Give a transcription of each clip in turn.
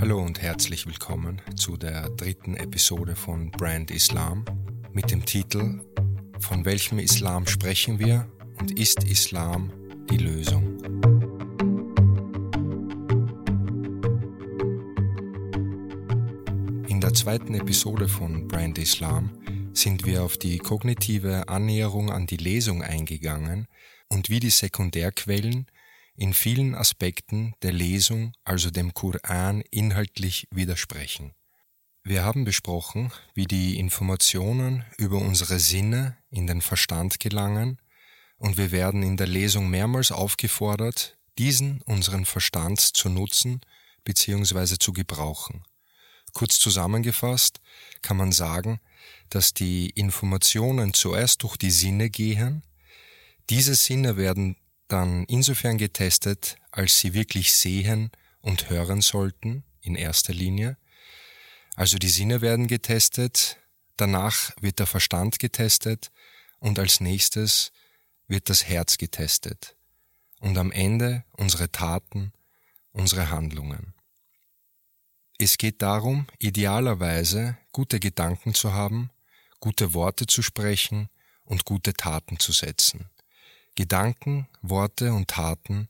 Hallo und herzlich willkommen zu der dritten Episode von Brand Islam mit dem Titel Von welchem Islam sprechen wir und ist Islam die Lösung? In der zweiten Episode von Brand Islam sind wir auf die kognitive Annäherung an die Lesung eingegangen und wie die Sekundärquellen in vielen Aspekten der Lesung, also dem Koran, inhaltlich widersprechen. Wir haben besprochen, wie die Informationen über unsere Sinne in den Verstand gelangen, und wir werden in der Lesung mehrmals aufgefordert, diesen unseren Verstand zu nutzen bzw. zu gebrauchen. Kurz zusammengefasst kann man sagen, dass die Informationen zuerst durch die Sinne gehen, diese Sinne werden dann insofern getestet, als sie wirklich sehen und hören sollten, in erster Linie. Also die Sinne werden getestet, danach wird der Verstand getestet und als nächstes wird das Herz getestet und am Ende unsere Taten, unsere Handlungen. Es geht darum, idealerweise gute Gedanken zu haben, gute Worte zu sprechen und gute Taten zu setzen. Gedanken, Worte und Taten,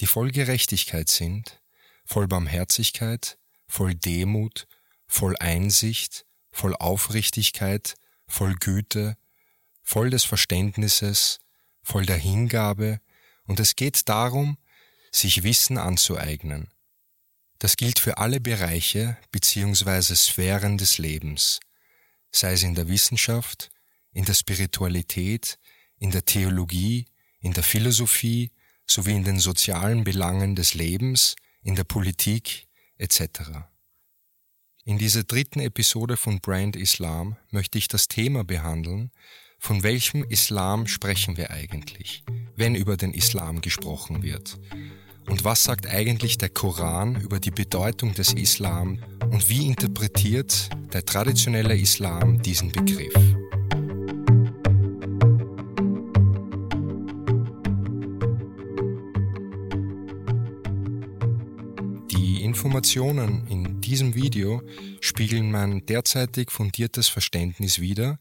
die voll Gerechtigkeit sind, voll Barmherzigkeit, voll Demut, voll Einsicht, voll Aufrichtigkeit, voll Güte, voll des Verständnisses, voll der Hingabe, und es geht darum, sich Wissen anzueignen. Das gilt für alle Bereiche bzw. Sphären des Lebens, sei es in der Wissenschaft, in der Spiritualität, in der Theologie, in der Philosophie sowie in den sozialen Belangen des Lebens, in der Politik etc. In dieser dritten Episode von Brand Islam möchte ich das Thema behandeln, von welchem Islam sprechen wir eigentlich, wenn über den Islam gesprochen wird? Und was sagt eigentlich der Koran über die Bedeutung des Islam und wie interpretiert der traditionelle Islam diesen Begriff? Informationen in diesem Video spiegeln mein derzeitig fundiertes Verständnis wider,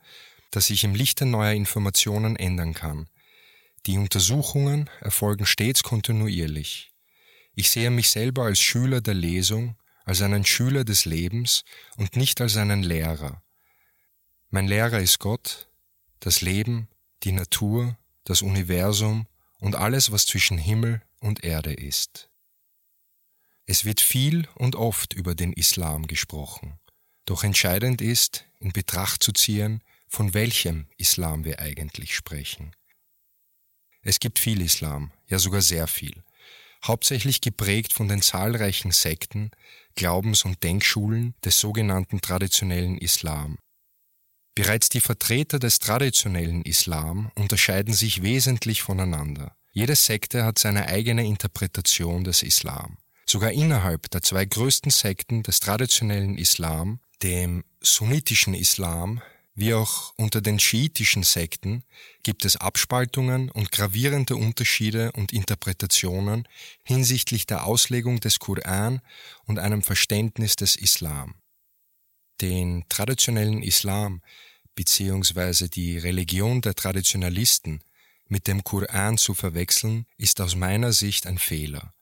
das sich im Lichte neuer Informationen ändern kann. Die Untersuchungen erfolgen stets kontinuierlich. Ich sehe mich selber als Schüler der Lesung, als einen Schüler des Lebens und nicht als einen Lehrer. Mein Lehrer ist Gott, das Leben, die Natur, das Universum und alles, was zwischen Himmel und Erde ist. Es wird viel und oft über den Islam gesprochen. Doch entscheidend ist, in Betracht zu ziehen, von welchem Islam wir eigentlich sprechen. Es gibt viel Islam, ja sogar sehr viel, hauptsächlich geprägt von den zahlreichen Sekten, Glaubens- und Denkschulen des sogenannten traditionellen Islam. Bereits die Vertreter des traditionellen Islam unterscheiden sich wesentlich voneinander. Jede Sekte hat seine eigene Interpretation des Islam. Sogar innerhalb der zwei größten Sekten des traditionellen Islam, dem sunnitischen Islam, wie auch unter den schiitischen Sekten gibt es Abspaltungen und gravierende Unterschiede und Interpretationen hinsichtlich der Auslegung des Koran und einem Verständnis des Islam. Den traditionellen Islam bzw. die Religion der Traditionalisten mit dem Koran zu verwechseln, ist aus meiner Sicht ein Fehler.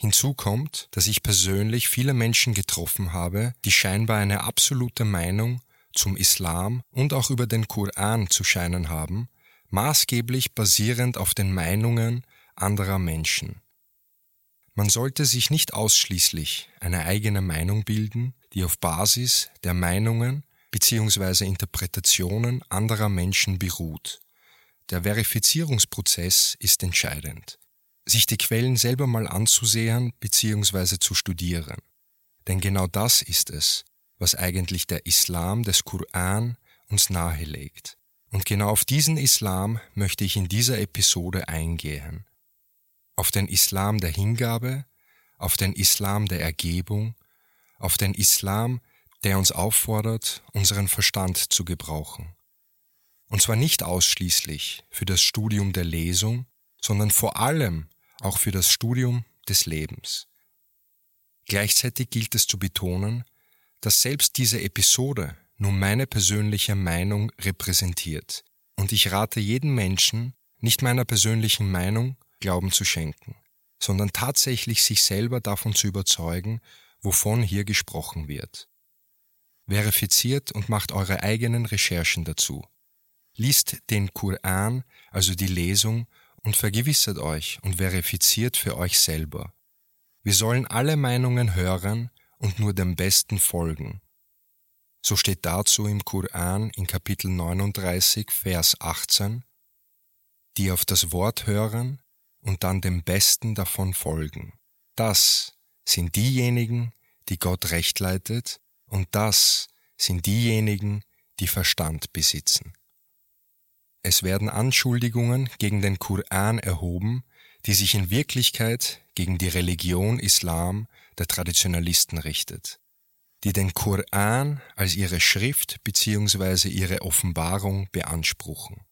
Hinzu kommt, dass ich persönlich viele Menschen getroffen habe, die scheinbar eine absolute Meinung zum Islam und auch über den Koran zu scheinen haben, maßgeblich basierend auf den Meinungen anderer Menschen. Man sollte sich nicht ausschließlich eine eigene Meinung bilden, die auf Basis der Meinungen bzw. Interpretationen anderer Menschen beruht. Der Verifizierungsprozess ist entscheidend sich die Quellen selber mal anzusehen bzw. zu studieren. Denn genau das ist es, was eigentlich der Islam des Koran uns nahelegt. Und genau auf diesen Islam möchte ich in dieser Episode eingehen. Auf den Islam der Hingabe, auf den Islam der Ergebung, auf den Islam, der uns auffordert, unseren Verstand zu gebrauchen. Und zwar nicht ausschließlich für das Studium der Lesung, sondern vor allem auch für das Studium des Lebens. Gleichzeitig gilt es zu betonen, dass selbst diese Episode nur meine persönliche Meinung repräsentiert und ich rate jedem Menschen, nicht meiner persönlichen Meinung Glauben zu schenken, sondern tatsächlich sich selber davon zu überzeugen, wovon hier gesprochen wird. Verifiziert und macht eure eigenen Recherchen dazu. Liest den Koran, also die Lesung, und vergewissert euch und verifiziert für euch selber. Wir sollen alle Meinungen hören und nur dem Besten folgen. So steht dazu im Koran in Kapitel 39, Vers 18, die auf das Wort hören und dann dem Besten davon folgen. Das sind diejenigen, die Gott recht leitet, und das sind diejenigen, die Verstand besitzen. Es werden Anschuldigungen gegen den Koran erhoben, die sich in Wirklichkeit gegen die Religion Islam der Traditionalisten richtet, die den Koran als ihre Schrift bzw. ihre Offenbarung beanspruchen.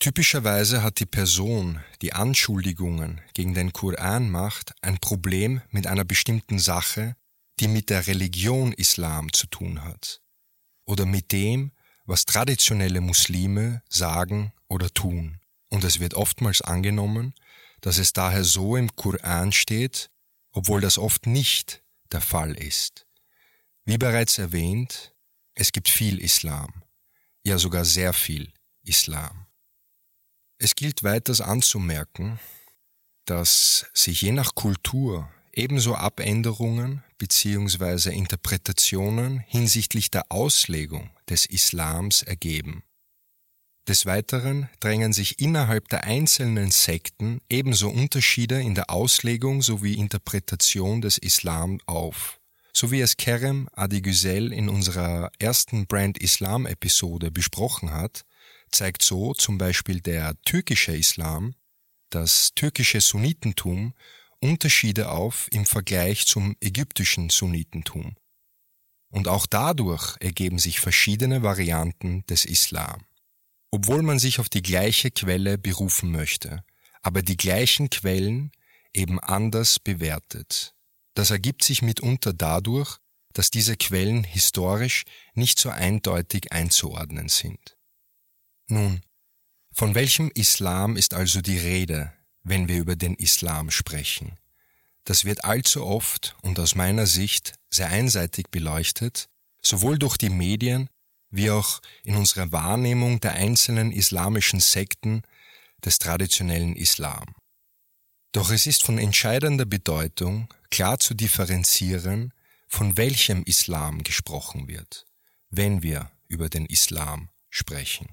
Typischerweise hat die Person, die Anschuldigungen gegen den Koran macht, ein Problem mit einer bestimmten Sache, die mit der Religion Islam zu tun hat oder mit dem, was traditionelle Muslime sagen oder tun. Und es wird oftmals angenommen, dass es daher so im Koran steht, obwohl das oft nicht der Fall ist. Wie bereits erwähnt, es gibt viel Islam, ja sogar sehr viel Islam. Es gilt weiters anzumerken, dass sich je nach Kultur ebenso Abänderungen bzw. Interpretationen hinsichtlich der Auslegung des Islams ergeben. Des Weiteren drängen sich innerhalb der einzelnen Sekten ebenso Unterschiede in der Auslegung sowie Interpretation des Islam auf. So wie es Kerem Adigüzel in unserer ersten Brand Islam Episode besprochen hat, zeigt so zum Beispiel der türkische Islam, das türkische Sunnitentum Unterschiede auf im Vergleich zum ägyptischen Sunnitentum. Und auch dadurch ergeben sich verschiedene Varianten des Islam. Obwohl man sich auf die gleiche Quelle berufen möchte, aber die gleichen Quellen eben anders bewertet. Das ergibt sich mitunter dadurch, dass diese Quellen historisch nicht so eindeutig einzuordnen sind. Nun, von welchem Islam ist also die Rede, wenn wir über den Islam sprechen? Das wird allzu oft und aus meiner Sicht sehr einseitig beleuchtet, sowohl durch die Medien wie auch in unserer Wahrnehmung der einzelnen islamischen Sekten des traditionellen Islam. Doch es ist von entscheidender Bedeutung, klar zu differenzieren, von welchem Islam gesprochen wird, wenn wir über den Islam sprechen.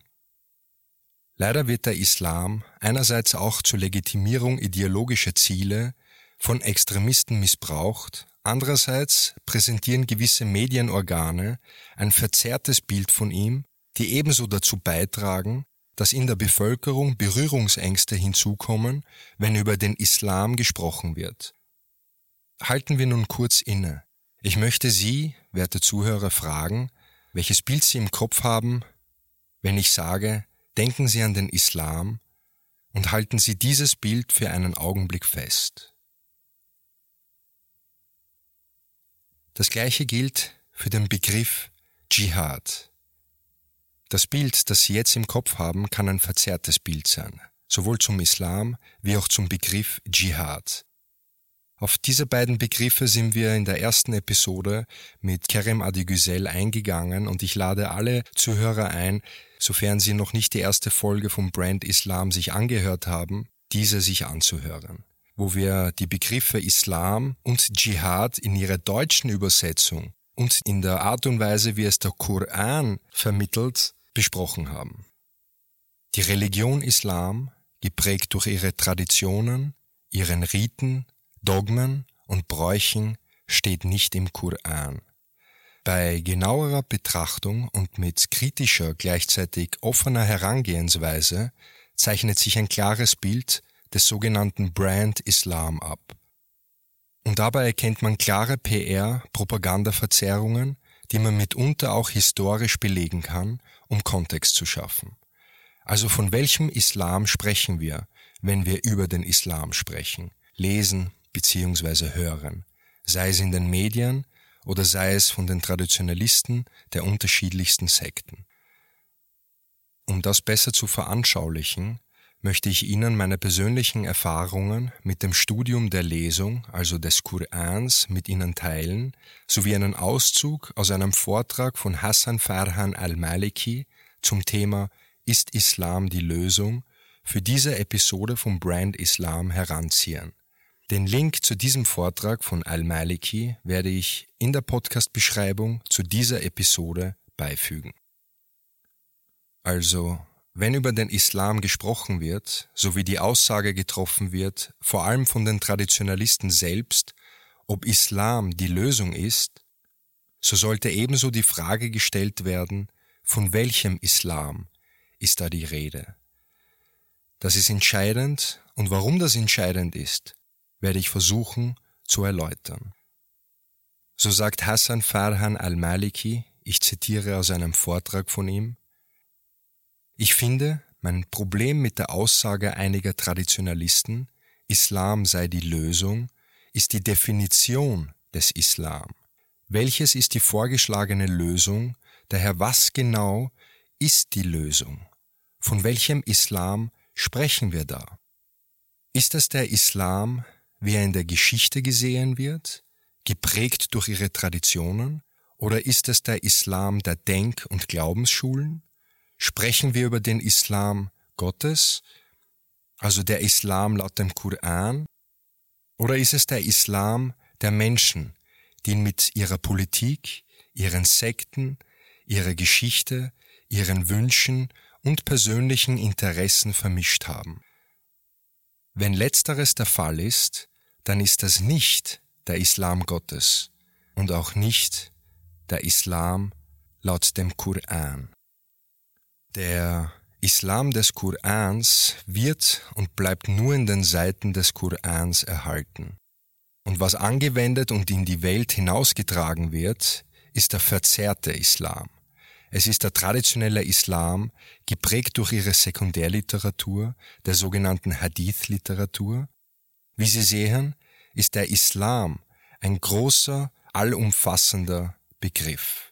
Leider wird der Islam einerseits auch zur Legitimierung ideologischer Ziele von Extremisten missbraucht, andererseits präsentieren gewisse Medienorgane ein verzerrtes Bild von ihm, die ebenso dazu beitragen, dass in der Bevölkerung Berührungsängste hinzukommen, wenn über den Islam gesprochen wird. Halten wir nun kurz inne. Ich möchte Sie, werte Zuhörer, fragen, welches Bild Sie im Kopf haben, wenn ich sage, Denken Sie an den Islam und halten Sie dieses Bild für einen Augenblick fest. Das gleiche gilt für den Begriff Dschihad. Das Bild, das Sie jetzt im Kopf haben, kann ein verzerrtes Bild sein, sowohl zum Islam wie auch zum Begriff Dschihad. Auf diese beiden Begriffe sind wir in der ersten Episode mit Kerem Adigüzel eingegangen und ich lade alle Zuhörer ein, sofern sie noch nicht die erste Folge vom Brand Islam sich angehört haben, diese sich anzuhören, wo wir die Begriffe Islam und Dschihad in ihrer deutschen Übersetzung und in der Art und Weise, wie es der Koran vermittelt, besprochen haben. Die Religion Islam, geprägt durch ihre Traditionen, ihren Riten, Dogmen und Bräuchen steht nicht im Koran. Bei genauerer Betrachtung und mit kritischer, gleichzeitig offener Herangehensweise zeichnet sich ein klares Bild des sogenannten Brand Islam ab. Und dabei erkennt man klare PR-Propagandaverzerrungen, die man mitunter auch historisch belegen kann, um Kontext zu schaffen. Also von welchem Islam sprechen wir, wenn wir über den Islam sprechen, lesen, beziehungsweise hören. sei es in den Medien oder sei es von den Traditionalisten der unterschiedlichsten Sekten. Um das besser zu veranschaulichen, möchte ich Ihnen meine persönlichen Erfahrungen mit dem Studium der Lesung, also des Korans, mit Ihnen teilen, sowie einen Auszug aus einem Vortrag von Hassan Farhan al-Maliki zum Thema Ist Islam die Lösung? für diese Episode vom Brand Islam heranziehen. Den Link zu diesem Vortrag von Al-Maliki werde ich in der Podcast-Beschreibung zu dieser Episode beifügen. Also, wenn über den Islam gesprochen wird, sowie die Aussage getroffen wird, vor allem von den Traditionalisten selbst, ob Islam die Lösung ist, so sollte ebenso die Frage gestellt werden, von welchem Islam ist da die Rede? Das ist entscheidend und warum das entscheidend ist, werde ich versuchen zu erläutern. So sagt Hassan Farhan al-Maliki, ich zitiere aus einem Vortrag von ihm, ich finde, mein Problem mit der Aussage einiger Traditionalisten, Islam sei die Lösung, ist die Definition des Islam. Welches ist die vorgeschlagene Lösung, daher was genau ist die Lösung? Von welchem Islam sprechen wir da? Ist es der Islam, wie er in der Geschichte gesehen wird, geprägt durch ihre Traditionen, oder ist es der Islam der Denk- und Glaubensschulen? Sprechen wir über den Islam Gottes, also der Islam laut dem Koran, oder ist es der Islam der Menschen, die mit ihrer Politik, ihren Sekten, ihrer Geschichte, ihren Wünschen und persönlichen Interessen vermischt haben? Wenn letzteres der Fall ist, dann ist das nicht der Islam Gottes und auch nicht der Islam laut dem Koran. Der Islam des Korans wird und bleibt nur in den Seiten des Korans erhalten. Und was angewendet und in die Welt hinausgetragen wird, ist der verzerrte Islam. Es ist der traditionelle Islam, geprägt durch ihre Sekundärliteratur, der sogenannten Hadith-Literatur. Wie Sie sehen, ist der Islam ein großer, allumfassender Begriff.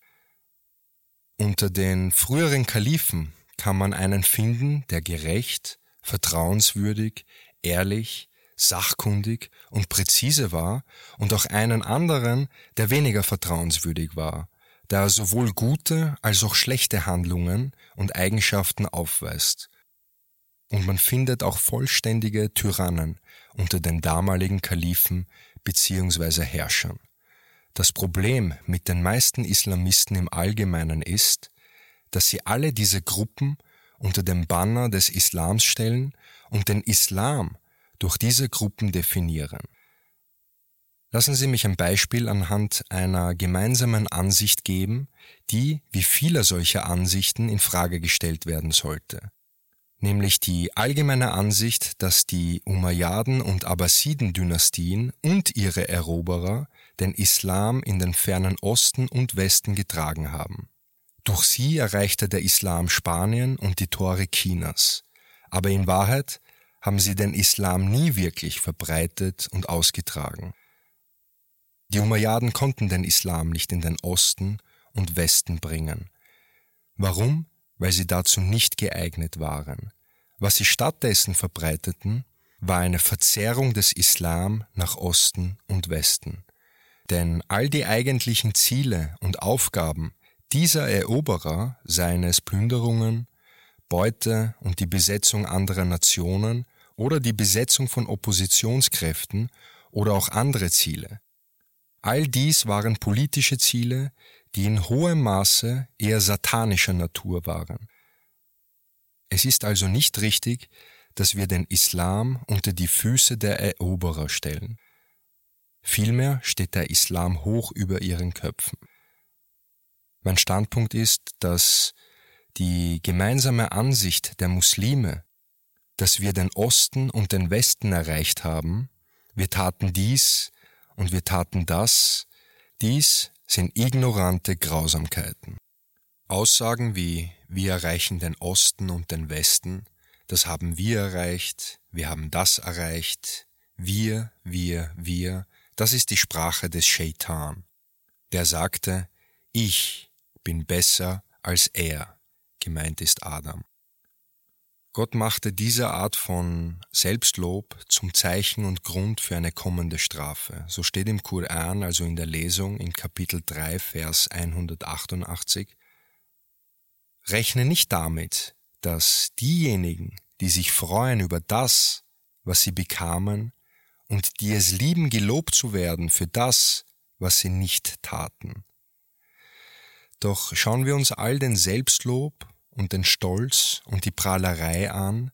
Unter den früheren Kalifen kann man einen finden, der gerecht, vertrauenswürdig, ehrlich, sachkundig und präzise war, und auch einen anderen, der weniger vertrauenswürdig war, da er sowohl gute als auch schlechte Handlungen und Eigenschaften aufweist. Und man findet auch vollständige Tyrannen unter den damaligen Kalifen bzw. Herrschern. Das Problem mit den meisten Islamisten im Allgemeinen ist, dass sie alle diese Gruppen unter dem Banner des Islams stellen und den Islam durch diese Gruppen definieren. Lassen Sie mich ein Beispiel anhand einer gemeinsamen Ansicht geben, die, wie viele solcher Ansichten, in Frage gestellt werden sollte nämlich die allgemeine Ansicht, dass die Umayyaden und Abbasiden-Dynastien und ihre Eroberer den Islam in den fernen Osten und Westen getragen haben. Durch sie erreichte der Islam Spanien und die Tore Chinas. Aber in Wahrheit haben sie den Islam nie wirklich verbreitet und ausgetragen. Die Umayyaden konnten den Islam nicht in den Osten und Westen bringen. Warum? weil sie dazu nicht geeignet waren. Was sie stattdessen verbreiteten, war eine Verzerrung des Islam nach Osten und Westen. Denn all die eigentlichen Ziele und Aufgaben dieser Eroberer, seien es Plünderungen, Beute und die Besetzung anderer Nationen oder die Besetzung von Oppositionskräften oder auch andere Ziele. All dies waren politische Ziele, die in hohem Maße eher satanischer Natur waren. Es ist also nicht richtig, dass wir den Islam unter die Füße der Eroberer stellen. Vielmehr steht der Islam hoch über ihren Köpfen. Mein Standpunkt ist, dass die gemeinsame Ansicht der Muslime, dass wir den Osten und den Westen erreicht haben, wir taten dies und wir taten das, dies sind ignorante Grausamkeiten. Aussagen wie wir erreichen den Osten und den Westen, das haben wir erreicht, wir haben das erreicht, wir, wir, wir, das ist die Sprache des Shaitan. Der sagte, ich bin besser als er, gemeint ist Adam. Gott machte diese Art von Selbstlob zum Zeichen und Grund für eine kommende Strafe. So steht im Koran, also in der Lesung in Kapitel 3, Vers 188, Rechne nicht damit, dass diejenigen, die sich freuen über das, was sie bekamen, und die es lieben, gelobt zu werden für das, was sie nicht taten. Doch schauen wir uns all den Selbstlob und den Stolz und die Prahlerei an,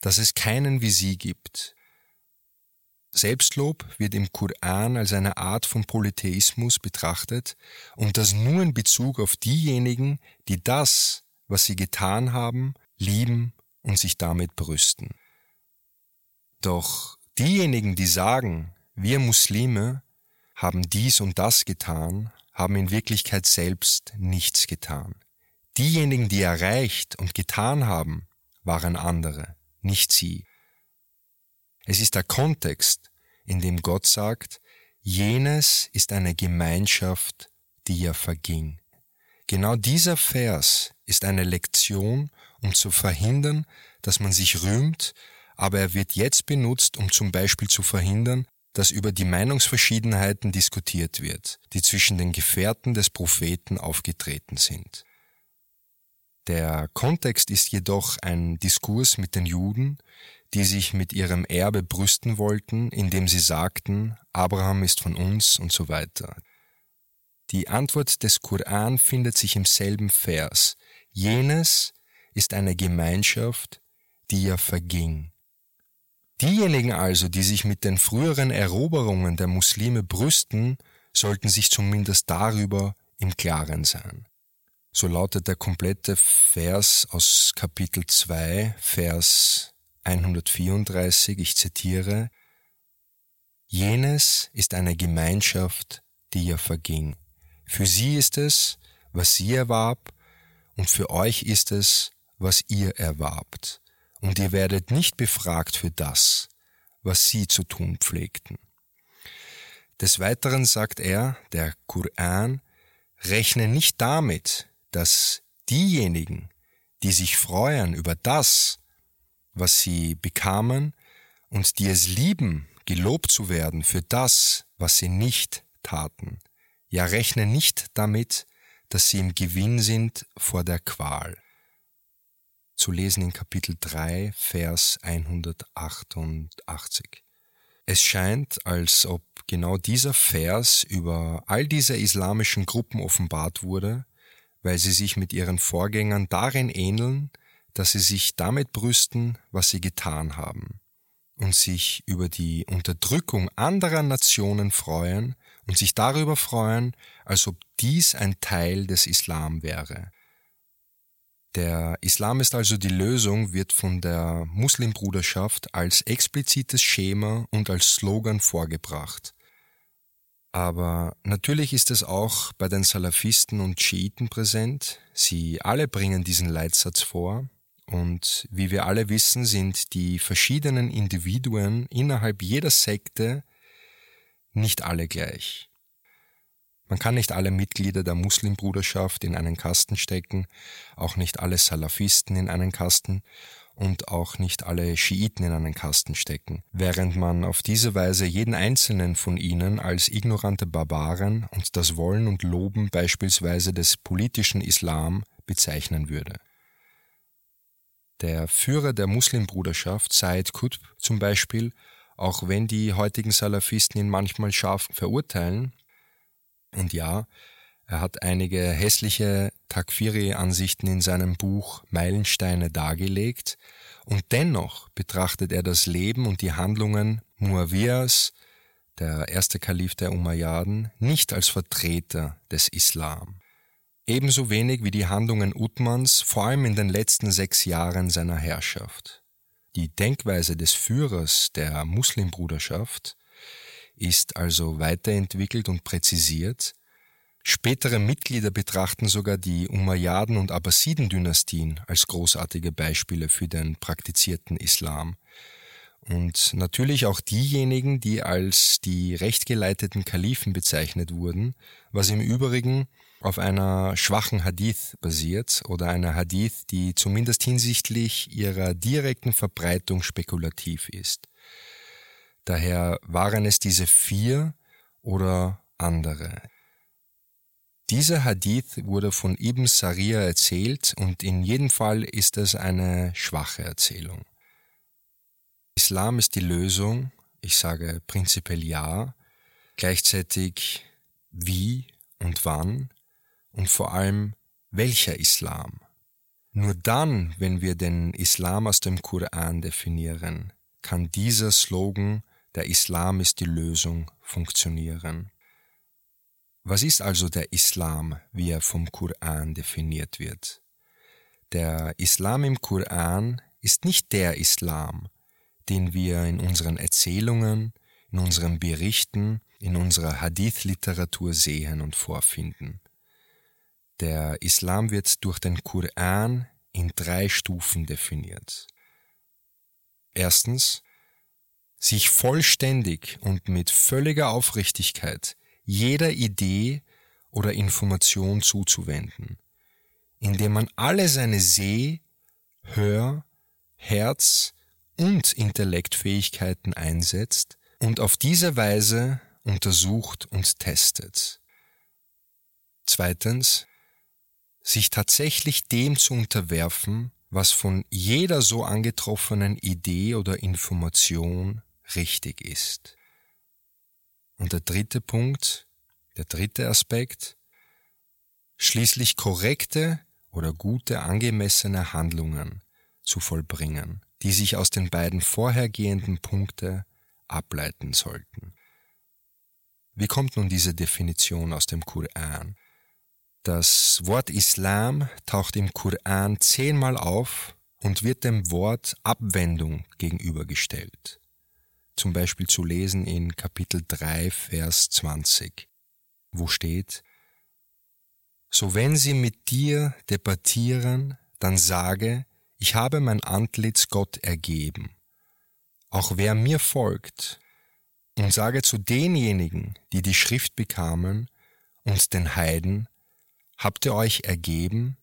dass es keinen wie sie gibt. Selbstlob wird im Koran als eine Art von Polytheismus betrachtet und das nur in Bezug auf diejenigen, die das, was sie getan haben, lieben und sich damit brüsten. Doch diejenigen, die sagen, wir Muslime haben dies und das getan, haben in Wirklichkeit selbst nichts getan. Diejenigen, die erreicht und getan haben, waren andere, nicht sie. Es ist der Kontext, in dem Gott sagt, jenes ist eine Gemeinschaft, die ja verging. Genau dieser Vers ist eine Lektion, um zu verhindern, dass man sich rühmt, aber er wird jetzt benutzt, um zum Beispiel zu verhindern, dass über die Meinungsverschiedenheiten diskutiert wird, die zwischen den Gefährten des Propheten aufgetreten sind. Der Kontext ist jedoch ein Diskurs mit den Juden, die sich mit ihrem Erbe brüsten wollten, indem sie sagten, Abraham ist von uns und so weiter. Die Antwort des Koran findet sich im selben Vers. Jenes ist eine Gemeinschaft, die ja verging. Diejenigen also, die sich mit den früheren Eroberungen der Muslime brüsten, sollten sich zumindest darüber im Klaren sein. So lautet der komplette Vers aus Kapitel 2, Vers 134, ich zitiere, Jenes ist eine Gemeinschaft, die ja verging. Für sie ist es, was sie erwarb, und für euch ist es, was ihr erwarbt. Und ihr werdet nicht befragt für das, was sie zu tun pflegten. Des Weiteren sagt er, der Koran, rechne nicht damit, dass diejenigen, die sich freuen über das, was sie bekamen und die es lieben, gelobt zu werden für das, was sie nicht taten, ja rechne nicht damit, dass sie im Gewinn sind vor der Qual. Zu lesen in Kapitel 3, Vers 188. Es scheint, als ob genau dieser Vers über all diese islamischen Gruppen offenbart wurde, weil sie sich mit ihren Vorgängern darin ähneln, dass sie sich damit brüsten, was sie getan haben, und sich über die Unterdrückung anderer Nationen freuen und sich darüber freuen, als ob dies ein Teil des Islam wäre. Der Islam ist also die Lösung, wird von der Muslimbruderschaft als explizites Schema und als Slogan vorgebracht. Aber natürlich ist es auch bei den Salafisten und Schiiten präsent. Sie alle bringen diesen Leitsatz vor. Und wie wir alle wissen, sind die verschiedenen Individuen innerhalb jeder Sekte nicht alle gleich. Man kann nicht alle Mitglieder der Muslimbruderschaft in einen Kasten stecken, auch nicht alle Salafisten in einen Kasten und auch nicht alle Schiiten in einen Kasten stecken, während man auf diese Weise jeden einzelnen von ihnen als ignorante Barbaren und das Wollen und Loben beispielsweise des politischen Islam bezeichnen würde. Der Führer der Muslimbruderschaft, Said Qutb zum Beispiel, auch wenn die heutigen Salafisten ihn manchmal scharf verurteilen, und ja, er hat einige hässliche Takfiri-Ansichten in seinem Buch Meilensteine dargelegt und dennoch betrachtet er das Leben und die Handlungen Muawiyas, der erste Kalif der Umayyaden, nicht als Vertreter des Islam. Ebenso wenig wie die Handlungen Uthmans, vor allem in den letzten sechs Jahren seiner Herrschaft. Die Denkweise des Führers der Muslimbruderschaft ist also weiterentwickelt und präzisiert, Spätere Mitglieder betrachten sogar die Umayyaden- und Abbasiden-Dynastien als großartige Beispiele für den praktizierten Islam. und natürlich auch diejenigen, die als die rechtgeleiteten Kalifen bezeichnet wurden, was im Übrigen auf einer schwachen Hadith basiert oder einer Hadith, die zumindest hinsichtlich ihrer direkten Verbreitung spekulativ ist. Daher waren es diese vier oder andere. Dieser Hadith wurde von Ibn Saria erzählt und in jedem Fall ist es eine schwache Erzählung. Islam ist die Lösung, ich sage prinzipiell ja, gleichzeitig wie und wann und vor allem welcher Islam. Nur dann, wenn wir den Islam aus dem Koran definieren, kann dieser Slogan der Islam ist die Lösung funktionieren. Was ist also der Islam, wie er vom Koran definiert wird? Der Islam im Koran ist nicht der Islam, den wir in unseren Erzählungen, in unseren Berichten, in unserer Hadith-Literatur sehen und vorfinden. Der Islam wird durch den Koran in drei Stufen definiert. Erstens, sich vollständig und mit völliger Aufrichtigkeit jeder Idee oder Information zuzuwenden, indem man alle seine Seh-, Hör-, Herz- und Intellektfähigkeiten einsetzt und auf diese Weise untersucht und testet. Zweitens, sich tatsächlich dem zu unterwerfen, was von jeder so angetroffenen Idee oder Information richtig ist. Und der dritte Punkt, der dritte Aspekt, schließlich korrekte oder gute angemessene Handlungen zu vollbringen, die sich aus den beiden vorhergehenden Punkte ableiten sollten. Wie kommt nun diese Definition aus dem Koran? Das Wort Islam taucht im Koran zehnmal auf und wird dem Wort Abwendung gegenübergestellt zum Beispiel zu lesen in Kapitel 3, Vers 20, wo steht, So wenn sie mit dir debattieren, dann sage, ich habe mein Antlitz Gott ergeben. Auch wer mir folgt, und sage zu denjenigen, die die Schrift bekamen, und den Heiden, habt ihr euch ergeben?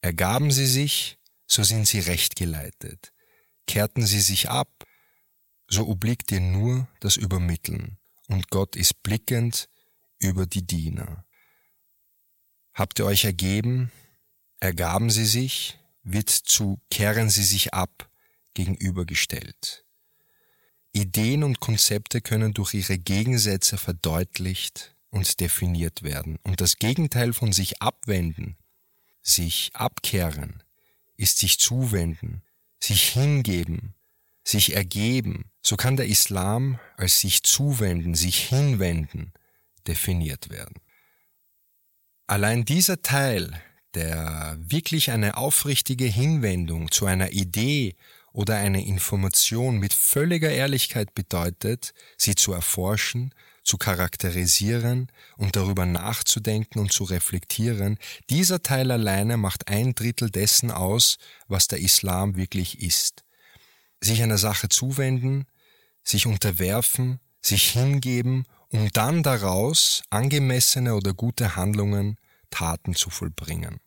Ergaben sie sich, so sind sie recht geleitet. Kehrten sie sich ab, so obliegt dir nur das Übermitteln, und Gott ist blickend über die Diener. Habt ihr euch ergeben, ergaben sie sich, wird zu kehren sie sich ab gegenübergestellt. Ideen und Konzepte können durch ihre Gegensätze verdeutlicht und definiert werden. Und das Gegenteil von sich abwenden, sich abkehren, ist sich zuwenden, sich hingeben, sich ergeben, so kann der Islam als sich zuwenden, sich hinwenden definiert werden. Allein dieser Teil, der wirklich eine aufrichtige Hinwendung zu einer Idee oder einer Information mit völliger Ehrlichkeit bedeutet, sie zu erforschen, zu charakterisieren und darüber nachzudenken und zu reflektieren, dieser Teil alleine macht ein Drittel dessen aus, was der Islam wirklich ist. Sich einer Sache zuwenden, sich unterwerfen, sich hingeben, um dann daraus angemessene oder gute Handlungen, Taten zu vollbringen.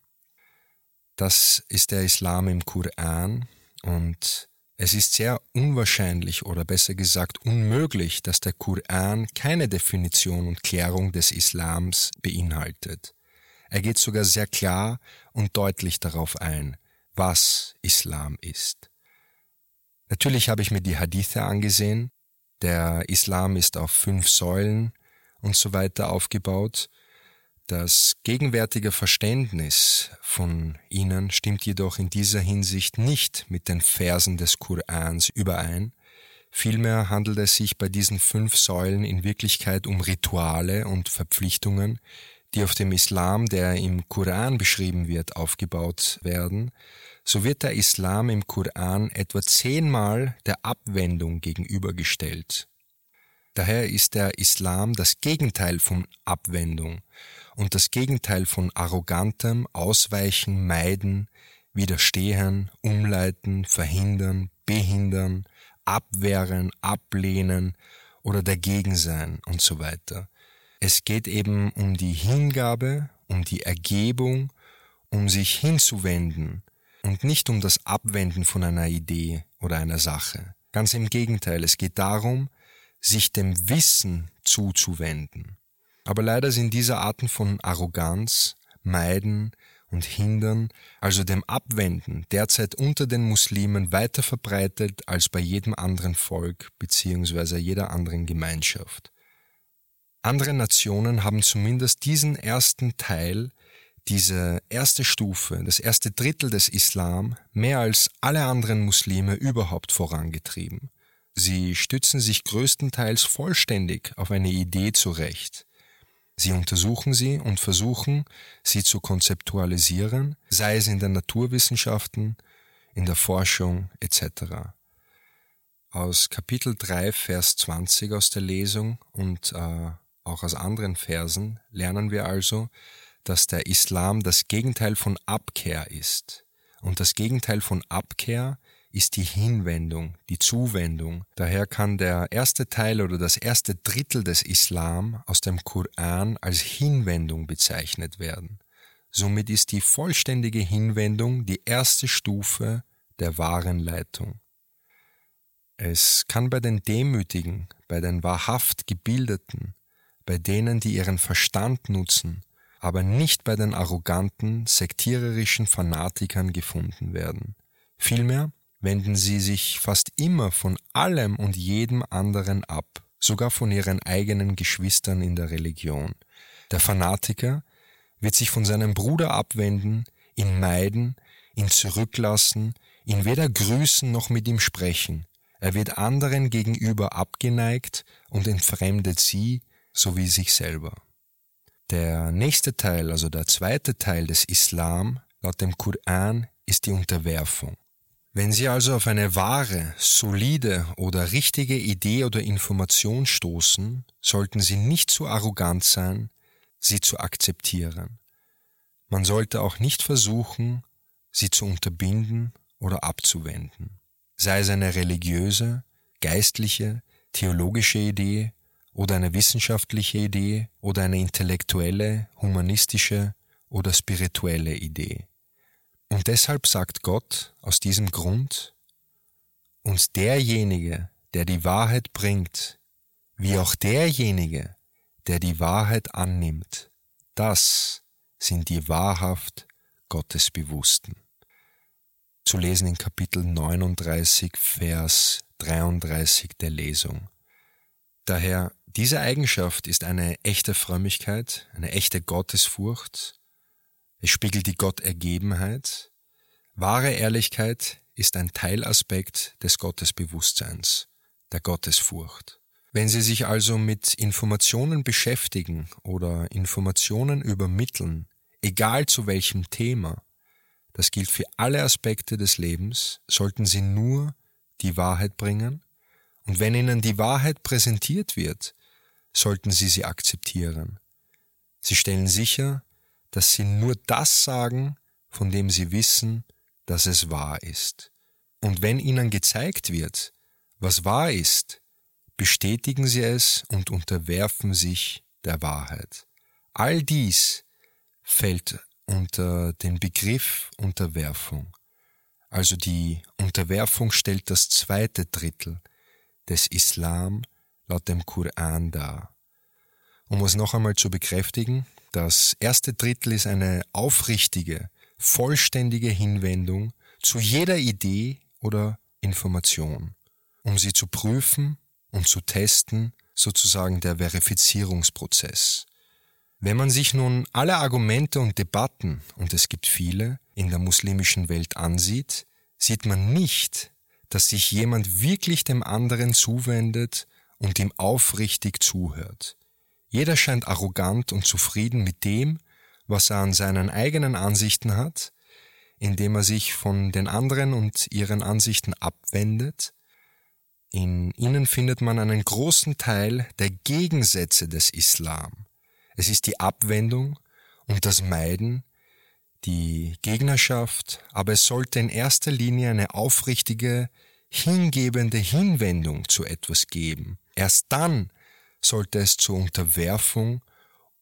Das ist der Islam im Koran und es ist sehr unwahrscheinlich oder besser gesagt unmöglich, dass der Koran keine Definition und Klärung des Islams beinhaltet. Er geht sogar sehr klar und deutlich darauf ein, was Islam ist. Natürlich habe ich mir die Hadithe angesehen. Der Islam ist auf fünf Säulen und so weiter aufgebaut. Das gegenwärtige Verständnis von ihnen stimmt jedoch in dieser Hinsicht nicht mit den Versen des Korans überein. Vielmehr handelt es sich bei diesen fünf Säulen in Wirklichkeit um Rituale und Verpflichtungen, die auf dem Islam, der im Koran beschrieben wird, aufgebaut werden, so wird der Islam im Koran etwa zehnmal der Abwendung gegenübergestellt. Daher ist der Islam das Gegenteil von Abwendung und das Gegenteil von arrogantem Ausweichen, Meiden, Widerstehen, Umleiten, Verhindern, Behindern, abwehren, ablehnen oder dagegen sein und so weiter. Es geht eben um die Hingabe, um die Ergebung, um sich hinzuwenden und nicht um das Abwenden von einer Idee oder einer Sache. Ganz im Gegenteil, es geht darum, sich dem Wissen zuzuwenden. Aber leider sind diese Arten von Arroganz, Meiden und Hindern, also dem Abwenden, derzeit unter den Muslimen weiter verbreitet als bei jedem anderen Volk bzw. jeder anderen Gemeinschaft. Andere Nationen haben zumindest diesen ersten Teil, diese erste Stufe, das erste Drittel des Islam mehr als alle anderen Muslime überhaupt vorangetrieben. Sie stützen sich größtenteils vollständig auf eine Idee zurecht. Sie untersuchen sie und versuchen, sie zu konzeptualisieren, sei es in den Naturwissenschaften, in der Forschung etc. Aus Kapitel 3, Vers 20 aus der Lesung und äh, auch aus anderen Versen lernen wir also, dass der Islam das Gegenteil von Abkehr ist. Und das Gegenteil von Abkehr ist die Hinwendung, die Zuwendung. Daher kann der erste Teil oder das erste Drittel des Islam aus dem Koran als Hinwendung bezeichnet werden. Somit ist die vollständige Hinwendung die erste Stufe der wahren Leitung. Es kann bei den Demütigen, bei den wahrhaft Gebildeten, bei denen, die ihren Verstand nutzen, aber nicht bei den arroganten, sektiererischen Fanatikern gefunden werden. Vielmehr wenden sie sich fast immer von allem und jedem anderen ab, sogar von ihren eigenen Geschwistern in der Religion. Der Fanatiker wird sich von seinem Bruder abwenden, ihn meiden, ihn zurücklassen, ihn weder grüßen noch mit ihm sprechen. Er wird anderen gegenüber abgeneigt und entfremdet sie sowie sich selber. Der nächste Teil, also der zweite Teil des Islam, laut dem Koran, ist die Unterwerfung. Wenn Sie also auf eine wahre, solide oder richtige Idee oder Information stoßen, sollten Sie nicht zu arrogant sein, sie zu akzeptieren. Man sollte auch nicht versuchen, sie zu unterbinden oder abzuwenden. Sei es eine religiöse, geistliche, theologische Idee oder eine wissenschaftliche Idee oder eine intellektuelle, humanistische oder spirituelle Idee. Und deshalb sagt Gott aus diesem Grund, und derjenige, der die Wahrheit bringt, wie auch derjenige, der die Wahrheit annimmt, das sind die wahrhaft Gottesbewussten. Zu lesen in Kapitel 39, Vers 33 der Lesung. Daher, diese Eigenschaft ist eine echte Frömmigkeit, eine echte Gottesfurcht, es spiegelt die Gottergebenheit. Wahre Ehrlichkeit ist ein Teilaspekt des Gottesbewusstseins, der Gottesfurcht. Wenn Sie sich also mit Informationen beschäftigen oder Informationen übermitteln, egal zu welchem Thema, das gilt für alle Aspekte des Lebens, sollten Sie nur die Wahrheit bringen, und wenn Ihnen die Wahrheit präsentiert wird, sollten Sie sie akzeptieren. Sie stellen sicher, dass sie nur das sagen, von dem sie wissen, dass es wahr ist. Und wenn ihnen gezeigt wird, was wahr ist, bestätigen sie es und unterwerfen sich der Wahrheit. All dies fällt unter den Begriff Unterwerfung. Also die Unterwerfung stellt das zweite Drittel des Islam laut dem Koran dar. Um es noch einmal zu bekräftigen, das erste Drittel ist eine aufrichtige, vollständige Hinwendung zu jeder Idee oder Information, um sie zu prüfen und zu testen, sozusagen der Verifizierungsprozess. Wenn man sich nun alle Argumente und Debatten, und es gibt viele, in der muslimischen Welt ansieht, sieht man nicht, dass sich jemand wirklich dem anderen zuwendet und ihm aufrichtig zuhört. Jeder scheint arrogant und zufrieden mit dem, was er an seinen eigenen Ansichten hat, indem er sich von den anderen und ihren Ansichten abwendet. In ihnen findet man einen großen Teil der Gegensätze des Islam. Es ist die Abwendung und das Meiden, die Gegnerschaft, aber es sollte in erster Linie eine aufrichtige, hingebende Hinwendung zu etwas geben. Erst dann sollte es zur Unterwerfung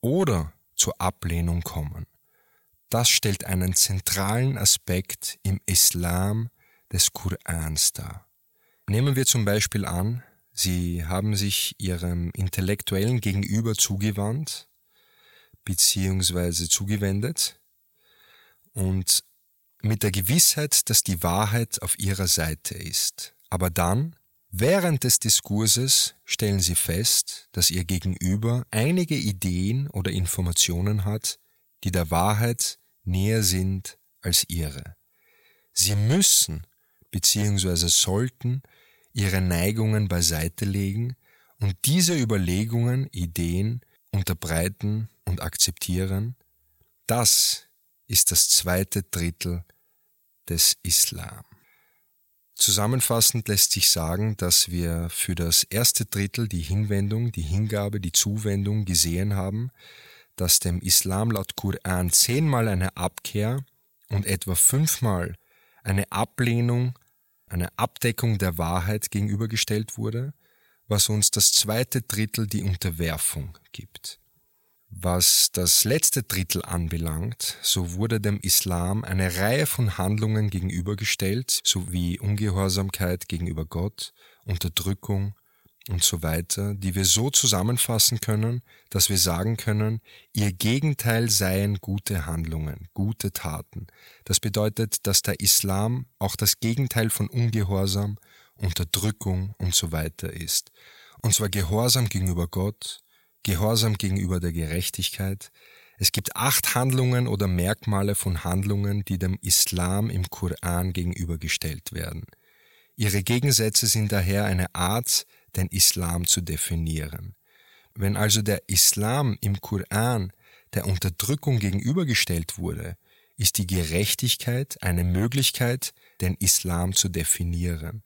oder zur Ablehnung kommen. Das stellt einen zentralen Aspekt im Islam des Korans dar. Nehmen wir zum Beispiel an, Sie haben sich Ihrem intellektuellen Gegenüber zugewandt bzw. zugewendet und mit der Gewissheit, dass die Wahrheit auf Ihrer Seite ist. Aber dann, während des Diskurses, stellen Sie fest, dass Ihr Gegenüber einige Ideen oder Informationen hat, die der Wahrheit näher sind als Ihre. Sie müssen bzw. sollten ihre Neigungen beiseite legen und diese Überlegungen, Ideen unterbreiten und akzeptieren, das ist das zweite Drittel des Islam. Zusammenfassend lässt sich sagen, dass wir für das erste Drittel die Hinwendung, die Hingabe, die Zuwendung gesehen haben, dass dem Islam laut Koran zehnmal eine Abkehr und etwa fünfmal eine Ablehnung eine Abdeckung der Wahrheit gegenübergestellt wurde, was uns das zweite Drittel die Unterwerfung gibt. Was das letzte Drittel anbelangt, so wurde dem Islam eine Reihe von Handlungen gegenübergestellt, sowie Ungehorsamkeit gegenüber Gott, Unterdrückung, und so weiter, die wir so zusammenfassen können, dass wir sagen können, ihr Gegenteil seien gute Handlungen, gute Taten. Das bedeutet, dass der Islam auch das Gegenteil von Ungehorsam, Unterdrückung und so weiter ist. Und zwar Gehorsam gegenüber Gott, Gehorsam gegenüber der Gerechtigkeit. Es gibt acht Handlungen oder Merkmale von Handlungen, die dem Islam im Koran gegenübergestellt werden. Ihre Gegensätze sind daher eine Art, den Islam zu definieren. Wenn also der Islam im Koran der Unterdrückung gegenübergestellt wurde, ist die Gerechtigkeit eine Möglichkeit, den Islam zu definieren.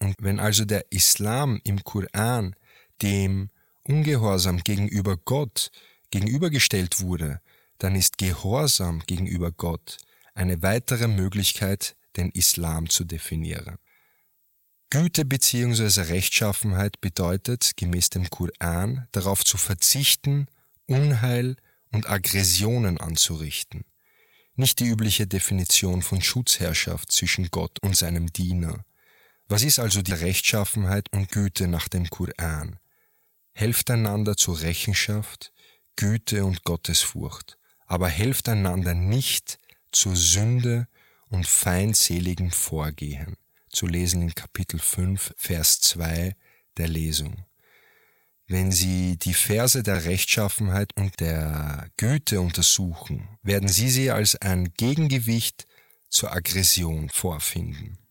Und wenn also der Islam im Koran dem Ungehorsam gegenüber Gott gegenübergestellt wurde, dann ist Gehorsam gegenüber Gott eine weitere Möglichkeit, den Islam zu definieren. Güte bzw. Rechtschaffenheit bedeutet, gemäß dem Koran, darauf zu verzichten, Unheil und Aggressionen anzurichten. Nicht die übliche Definition von Schutzherrschaft zwischen Gott und seinem Diener. Was ist also die Rechtschaffenheit und Güte nach dem Koran? Helft einander zur Rechenschaft, Güte und Gottesfurcht, aber helft einander nicht zur Sünde und feindseligem Vorgehen zu lesen in Kapitel 5, Vers 2 der Lesung. Wenn Sie die Verse der Rechtschaffenheit und der Güte untersuchen, werden Sie sie als ein Gegengewicht zur Aggression vorfinden.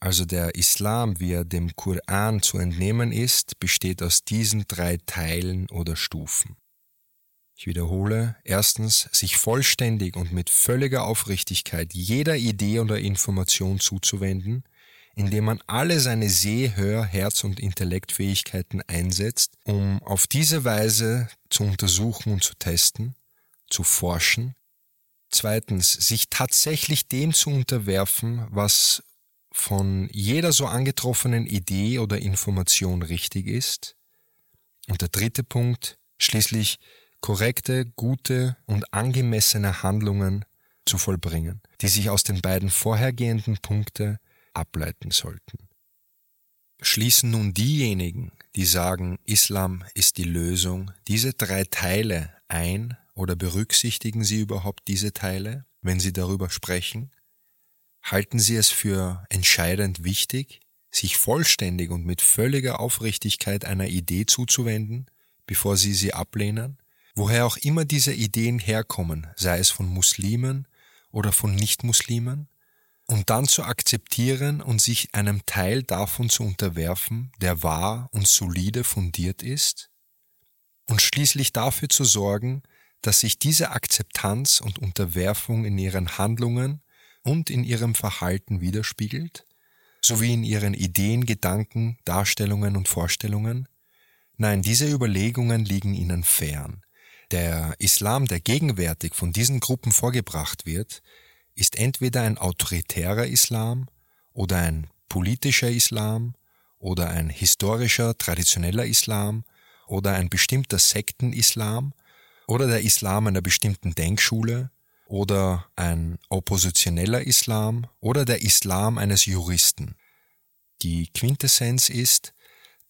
Also der Islam, wie er dem Koran zu entnehmen ist, besteht aus diesen drei Teilen oder Stufen. Ich wiederhole, erstens, sich vollständig und mit völliger Aufrichtigkeit jeder Idee oder Information zuzuwenden, indem man alle seine Seh-, Hör-, Herz- und Intellektfähigkeiten einsetzt, um auf diese Weise zu untersuchen und zu testen, zu forschen. Zweitens, sich tatsächlich dem zu unterwerfen, was von jeder so angetroffenen Idee oder Information richtig ist. Und der dritte Punkt, schließlich korrekte, gute und angemessene Handlungen zu vollbringen, die sich aus den beiden vorhergehenden Punkten ableiten sollten. Schließen nun diejenigen, die sagen, Islam ist die Lösung, diese drei Teile ein oder berücksichtigen sie überhaupt diese Teile, wenn sie darüber sprechen? Halten sie es für entscheidend wichtig, sich vollständig und mit völliger Aufrichtigkeit einer Idee zuzuwenden, bevor sie sie ablehnen? Woher auch immer diese Ideen herkommen, sei es von Muslimen oder von Nichtmuslimen, und dann zu akzeptieren und sich einem Teil davon zu unterwerfen, der wahr und solide fundiert ist, und schließlich dafür zu sorgen, dass sich diese Akzeptanz und Unterwerfung in ihren Handlungen und in ihrem Verhalten widerspiegelt, sowie in ihren Ideen, Gedanken, Darstellungen und Vorstellungen? Nein, diese Überlegungen liegen ihnen fern. Der Islam, der gegenwärtig von diesen Gruppen vorgebracht wird, ist entweder ein autoritärer Islam oder ein politischer Islam oder ein historischer, traditioneller Islam oder ein bestimmter Sektenislam oder der Islam einer bestimmten Denkschule oder ein oppositioneller Islam oder der Islam eines Juristen. Die Quintessenz ist,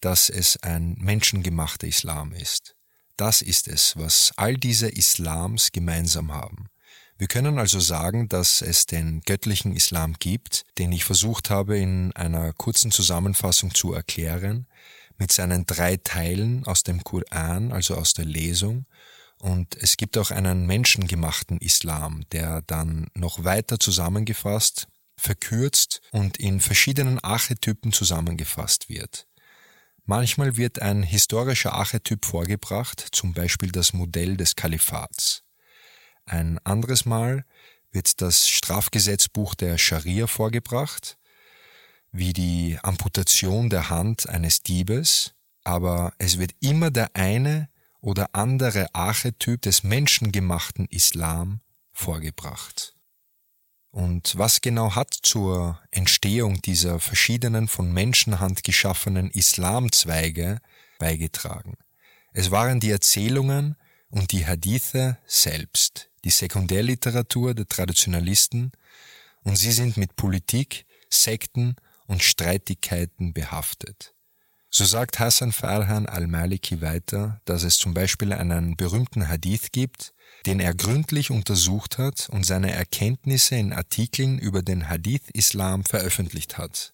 dass es ein menschengemachter Islam ist. Das ist es, was all diese Islams gemeinsam haben. Wir können also sagen, dass es den göttlichen Islam gibt, den ich versucht habe in einer kurzen Zusammenfassung zu erklären, mit seinen drei Teilen aus dem Koran, also aus der Lesung, und es gibt auch einen menschengemachten Islam, der dann noch weiter zusammengefasst, verkürzt und in verschiedenen Archetypen zusammengefasst wird. Manchmal wird ein historischer Archetyp vorgebracht, zum Beispiel das Modell des Kalifats. Ein anderes Mal wird das Strafgesetzbuch der Scharia vorgebracht, wie die Amputation der Hand eines Diebes, aber es wird immer der eine oder andere Archetyp des menschengemachten Islam vorgebracht. Und was genau hat zur Entstehung dieser verschiedenen von Menschenhand geschaffenen Islamzweige beigetragen? Es waren die Erzählungen und die Hadithe selbst, die Sekundärliteratur der Traditionalisten, und sie sind mit Politik, Sekten und Streitigkeiten behaftet. So sagt Hassan Farhan al-Maliki weiter, dass es zum Beispiel einen berühmten Hadith gibt, den er gründlich untersucht hat und seine Erkenntnisse in Artikeln über den Hadith-Islam veröffentlicht hat.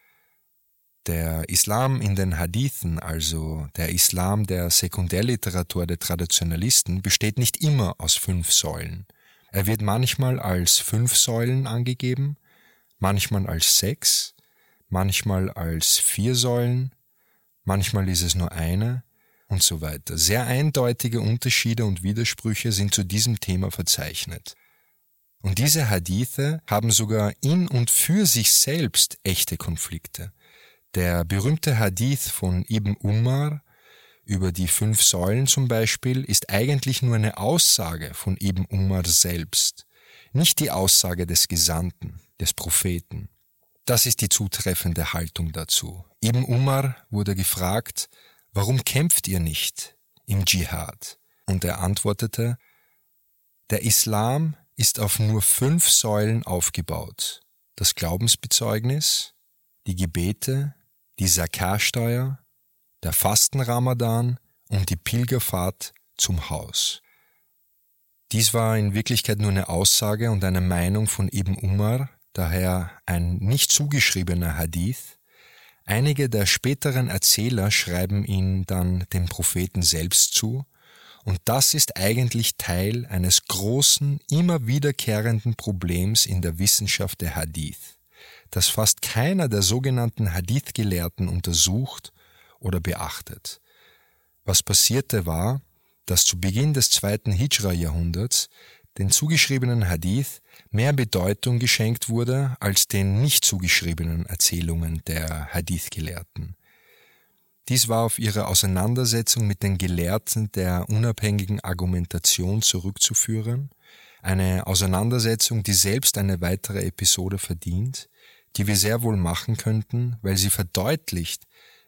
Der Islam in den Hadithen, also der Islam der Sekundärliteratur der Traditionalisten, besteht nicht immer aus fünf Säulen. Er wird manchmal als fünf Säulen angegeben, manchmal als sechs, manchmal als vier Säulen, manchmal ist es nur eine, und so weiter. Sehr eindeutige Unterschiede und Widersprüche sind zu diesem Thema verzeichnet. Und diese Hadithe haben sogar in und für sich selbst echte Konflikte. Der berühmte Hadith von Ibn Umar über die fünf Säulen zum Beispiel ist eigentlich nur eine Aussage von Ibn Umar selbst, nicht die Aussage des Gesandten, des Propheten. Das ist die zutreffende Haltung dazu. Ibn Umar wurde gefragt, warum kämpft ihr nicht im Dschihad? Und er antwortete, der Islam ist auf nur fünf Säulen aufgebaut. Das Glaubensbezeugnis, die Gebete, die Sakarsteuer, der Fastenramadan und die Pilgerfahrt zum Haus. Dies war in Wirklichkeit nur eine Aussage und eine Meinung von Ibn Umar, daher ein nicht zugeschriebener Hadith, Einige der späteren Erzähler schreiben ihn dann dem Propheten selbst zu, und das ist eigentlich Teil eines großen, immer wiederkehrenden Problems in der Wissenschaft der Hadith, das fast keiner der sogenannten Hadith-Gelehrten untersucht oder beachtet. Was passierte war, dass zu Beginn des zweiten Hijra-Jahrhunderts den zugeschriebenen Hadith mehr Bedeutung geschenkt wurde als den nicht zugeschriebenen Erzählungen der Hadith-Gelehrten. Dies war auf ihre Auseinandersetzung mit den Gelehrten der unabhängigen Argumentation zurückzuführen, eine Auseinandersetzung, die selbst eine weitere Episode verdient, die wir sehr wohl machen könnten, weil sie verdeutlicht,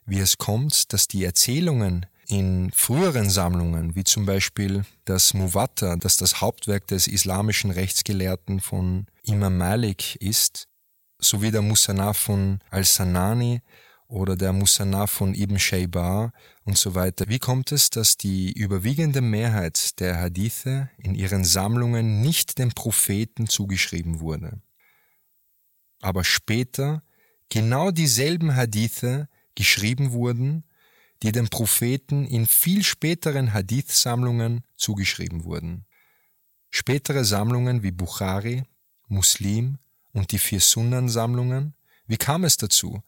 wie es kommt, dass die Erzählungen in früheren Sammlungen, wie zum Beispiel das Muwatta, das das Hauptwerk des islamischen Rechtsgelehrten von Imam Malik ist, sowie der Musanaf von Al-Sanani oder der Musanaf von Ibn Shaybar und so weiter. Wie kommt es, dass die überwiegende Mehrheit der Hadithe in ihren Sammlungen nicht dem Propheten zugeschrieben wurde? Aber später genau dieselben Hadithe geschrieben wurden die den Propheten in viel späteren Hadith-Sammlungen zugeschrieben wurden. Spätere Sammlungen wie Bukhari, Muslim und die vier Sunnan-Sammlungen, wie kam es dazu?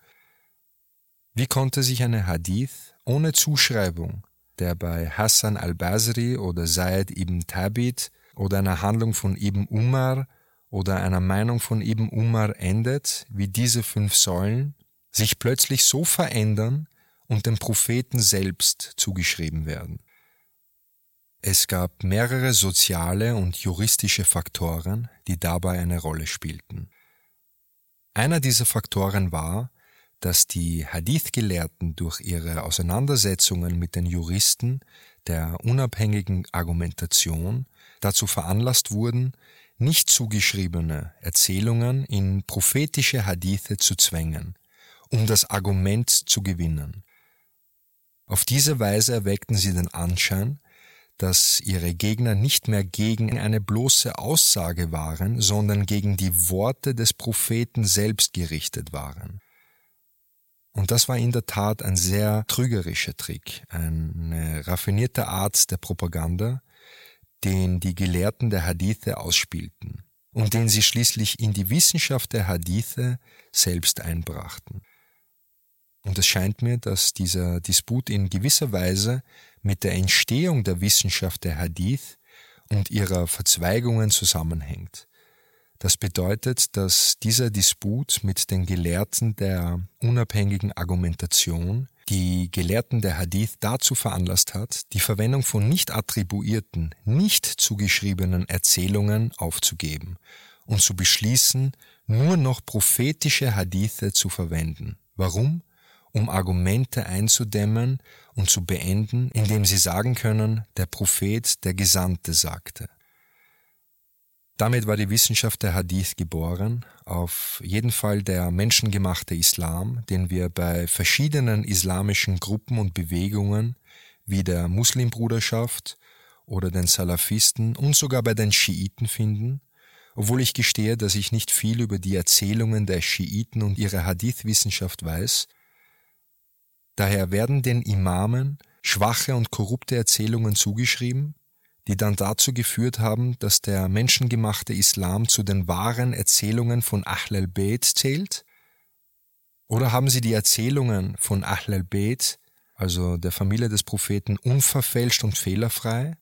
Wie konnte sich eine Hadith ohne Zuschreibung, der bei Hassan al-Basri oder Zaid ibn Tabit oder einer Handlung von Ibn Umar oder einer Meinung von Ibn Umar endet, wie diese fünf Säulen, sich plötzlich so verändern, und dem Propheten selbst zugeschrieben werden. Es gab mehrere soziale und juristische Faktoren, die dabei eine Rolle spielten. Einer dieser Faktoren war, dass die Hadith-Gelehrten durch ihre Auseinandersetzungen mit den Juristen der unabhängigen Argumentation dazu veranlasst wurden, nicht zugeschriebene Erzählungen in prophetische Hadithe zu zwängen, um das Argument zu gewinnen. Auf diese Weise erweckten sie den Anschein, dass ihre Gegner nicht mehr gegen eine bloße Aussage waren, sondern gegen die Worte des Propheten selbst gerichtet waren. Und das war in der Tat ein sehr trügerischer Trick, eine raffinierte Art der Propaganda, den die Gelehrten der Hadithe ausspielten und den sie schließlich in die Wissenschaft der Hadithe selbst einbrachten. Und es scheint mir, dass dieser Disput in gewisser Weise mit der Entstehung der Wissenschaft der Hadith und ihrer Verzweigungen zusammenhängt. Das bedeutet, dass dieser Disput mit den Gelehrten der unabhängigen Argumentation die Gelehrten der Hadith dazu veranlasst hat, die Verwendung von nicht attribuierten, nicht zugeschriebenen Erzählungen aufzugeben und zu beschließen, nur noch prophetische Hadithe zu verwenden. Warum? Um Argumente einzudämmen und zu beenden, indem sie sagen können, der Prophet, der Gesandte sagte. Damit war die Wissenschaft der Hadith geboren, auf jeden Fall der menschengemachte Islam, den wir bei verschiedenen islamischen Gruppen und Bewegungen wie der Muslimbruderschaft oder den Salafisten und sogar bei den Schiiten finden, obwohl ich gestehe, dass ich nicht viel über die Erzählungen der Schiiten und ihre Hadith-Wissenschaft weiß. Daher werden den Imamen schwache und korrupte Erzählungen zugeschrieben, die dann dazu geführt haben, dass der menschengemachte Islam zu den wahren Erzählungen von Ahlul Bayt zählt? Oder haben sie die Erzählungen von Ahlul Bayt, also der Familie des Propheten, unverfälscht und fehlerfrei?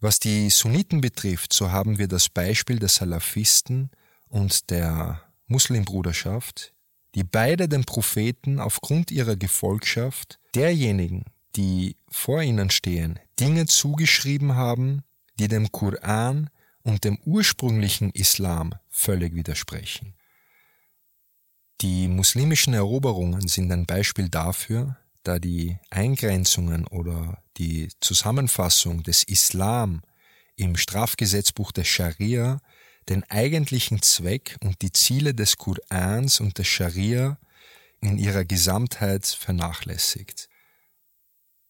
Was die Sunniten betrifft, so haben wir das Beispiel der Salafisten und der Muslimbruderschaft, die beide den Propheten aufgrund ihrer Gefolgschaft derjenigen, die vor ihnen stehen, Dinge zugeschrieben haben, die dem Koran und dem ursprünglichen Islam völlig widersprechen. Die muslimischen Eroberungen sind ein Beispiel dafür, da die Eingrenzungen oder die Zusammenfassung des Islam im Strafgesetzbuch der Scharia den eigentlichen Zweck und die Ziele des Korans und der Scharia in ihrer Gesamtheit vernachlässigt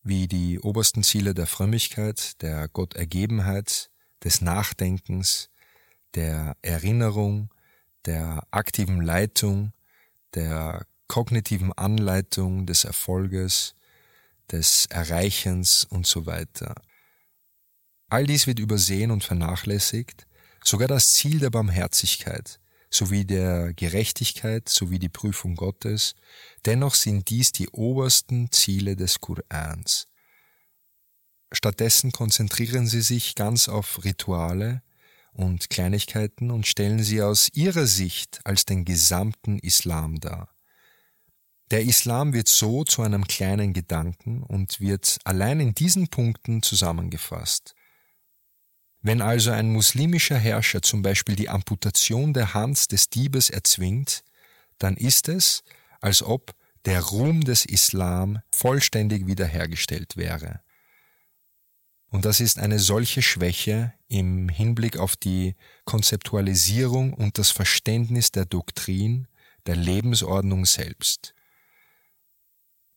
wie die obersten Ziele der Frömmigkeit, der Gottergebenheit, des Nachdenkens, der Erinnerung, der aktiven Leitung, der kognitiven Anleitung des Erfolges, des Erreichens und so weiter. All dies wird übersehen und vernachlässigt, sogar das Ziel der Barmherzigkeit, sowie der Gerechtigkeit sowie die Prüfung Gottes, dennoch sind dies die obersten Ziele des Korans. Stattdessen konzentrieren sie sich ganz auf Rituale und Kleinigkeiten und stellen sie aus ihrer Sicht als den gesamten Islam dar. Der Islam wird so zu einem kleinen Gedanken und wird allein in diesen Punkten zusammengefasst. Wenn also ein muslimischer Herrscher zum Beispiel die Amputation der Hand des Diebes erzwingt, dann ist es, als ob der Ruhm des Islam vollständig wiederhergestellt wäre. Und das ist eine solche Schwäche im Hinblick auf die Konzeptualisierung und das Verständnis der Doktrin, der Lebensordnung selbst.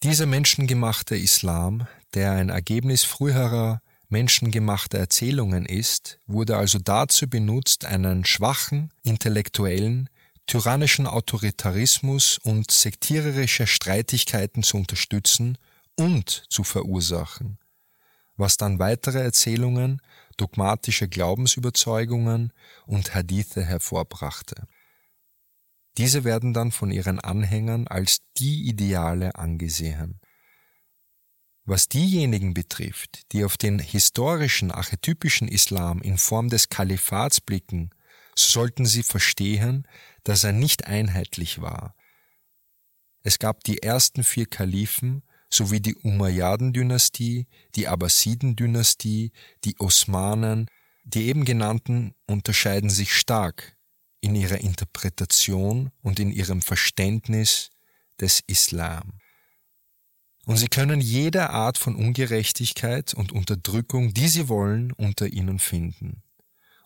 Dieser menschengemachte Islam, der ein Ergebnis früherer menschengemachter Erzählungen ist, wurde also dazu benutzt, einen schwachen, intellektuellen, tyrannischen Autoritarismus und sektiererische Streitigkeiten zu unterstützen und zu verursachen, was dann weitere Erzählungen, dogmatische Glaubensüberzeugungen und Hadithe hervorbrachte. Diese werden dann von ihren Anhängern als die Ideale angesehen. Was diejenigen betrifft, die auf den historischen, archetypischen Islam in Form des Kalifats blicken, so sollten sie verstehen, dass er nicht einheitlich war. Es gab die ersten vier Kalifen sowie die Umayyaden-Dynastie, die Abbasiden-Dynastie, die Osmanen, die eben genannten unterscheiden sich stark in ihrer Interpretation und in ihrem Verständnis des Islam. Und sie können jede Art von Ungerechtigkeit und Unterdrückung, die sie wollen, unter ihnen finden.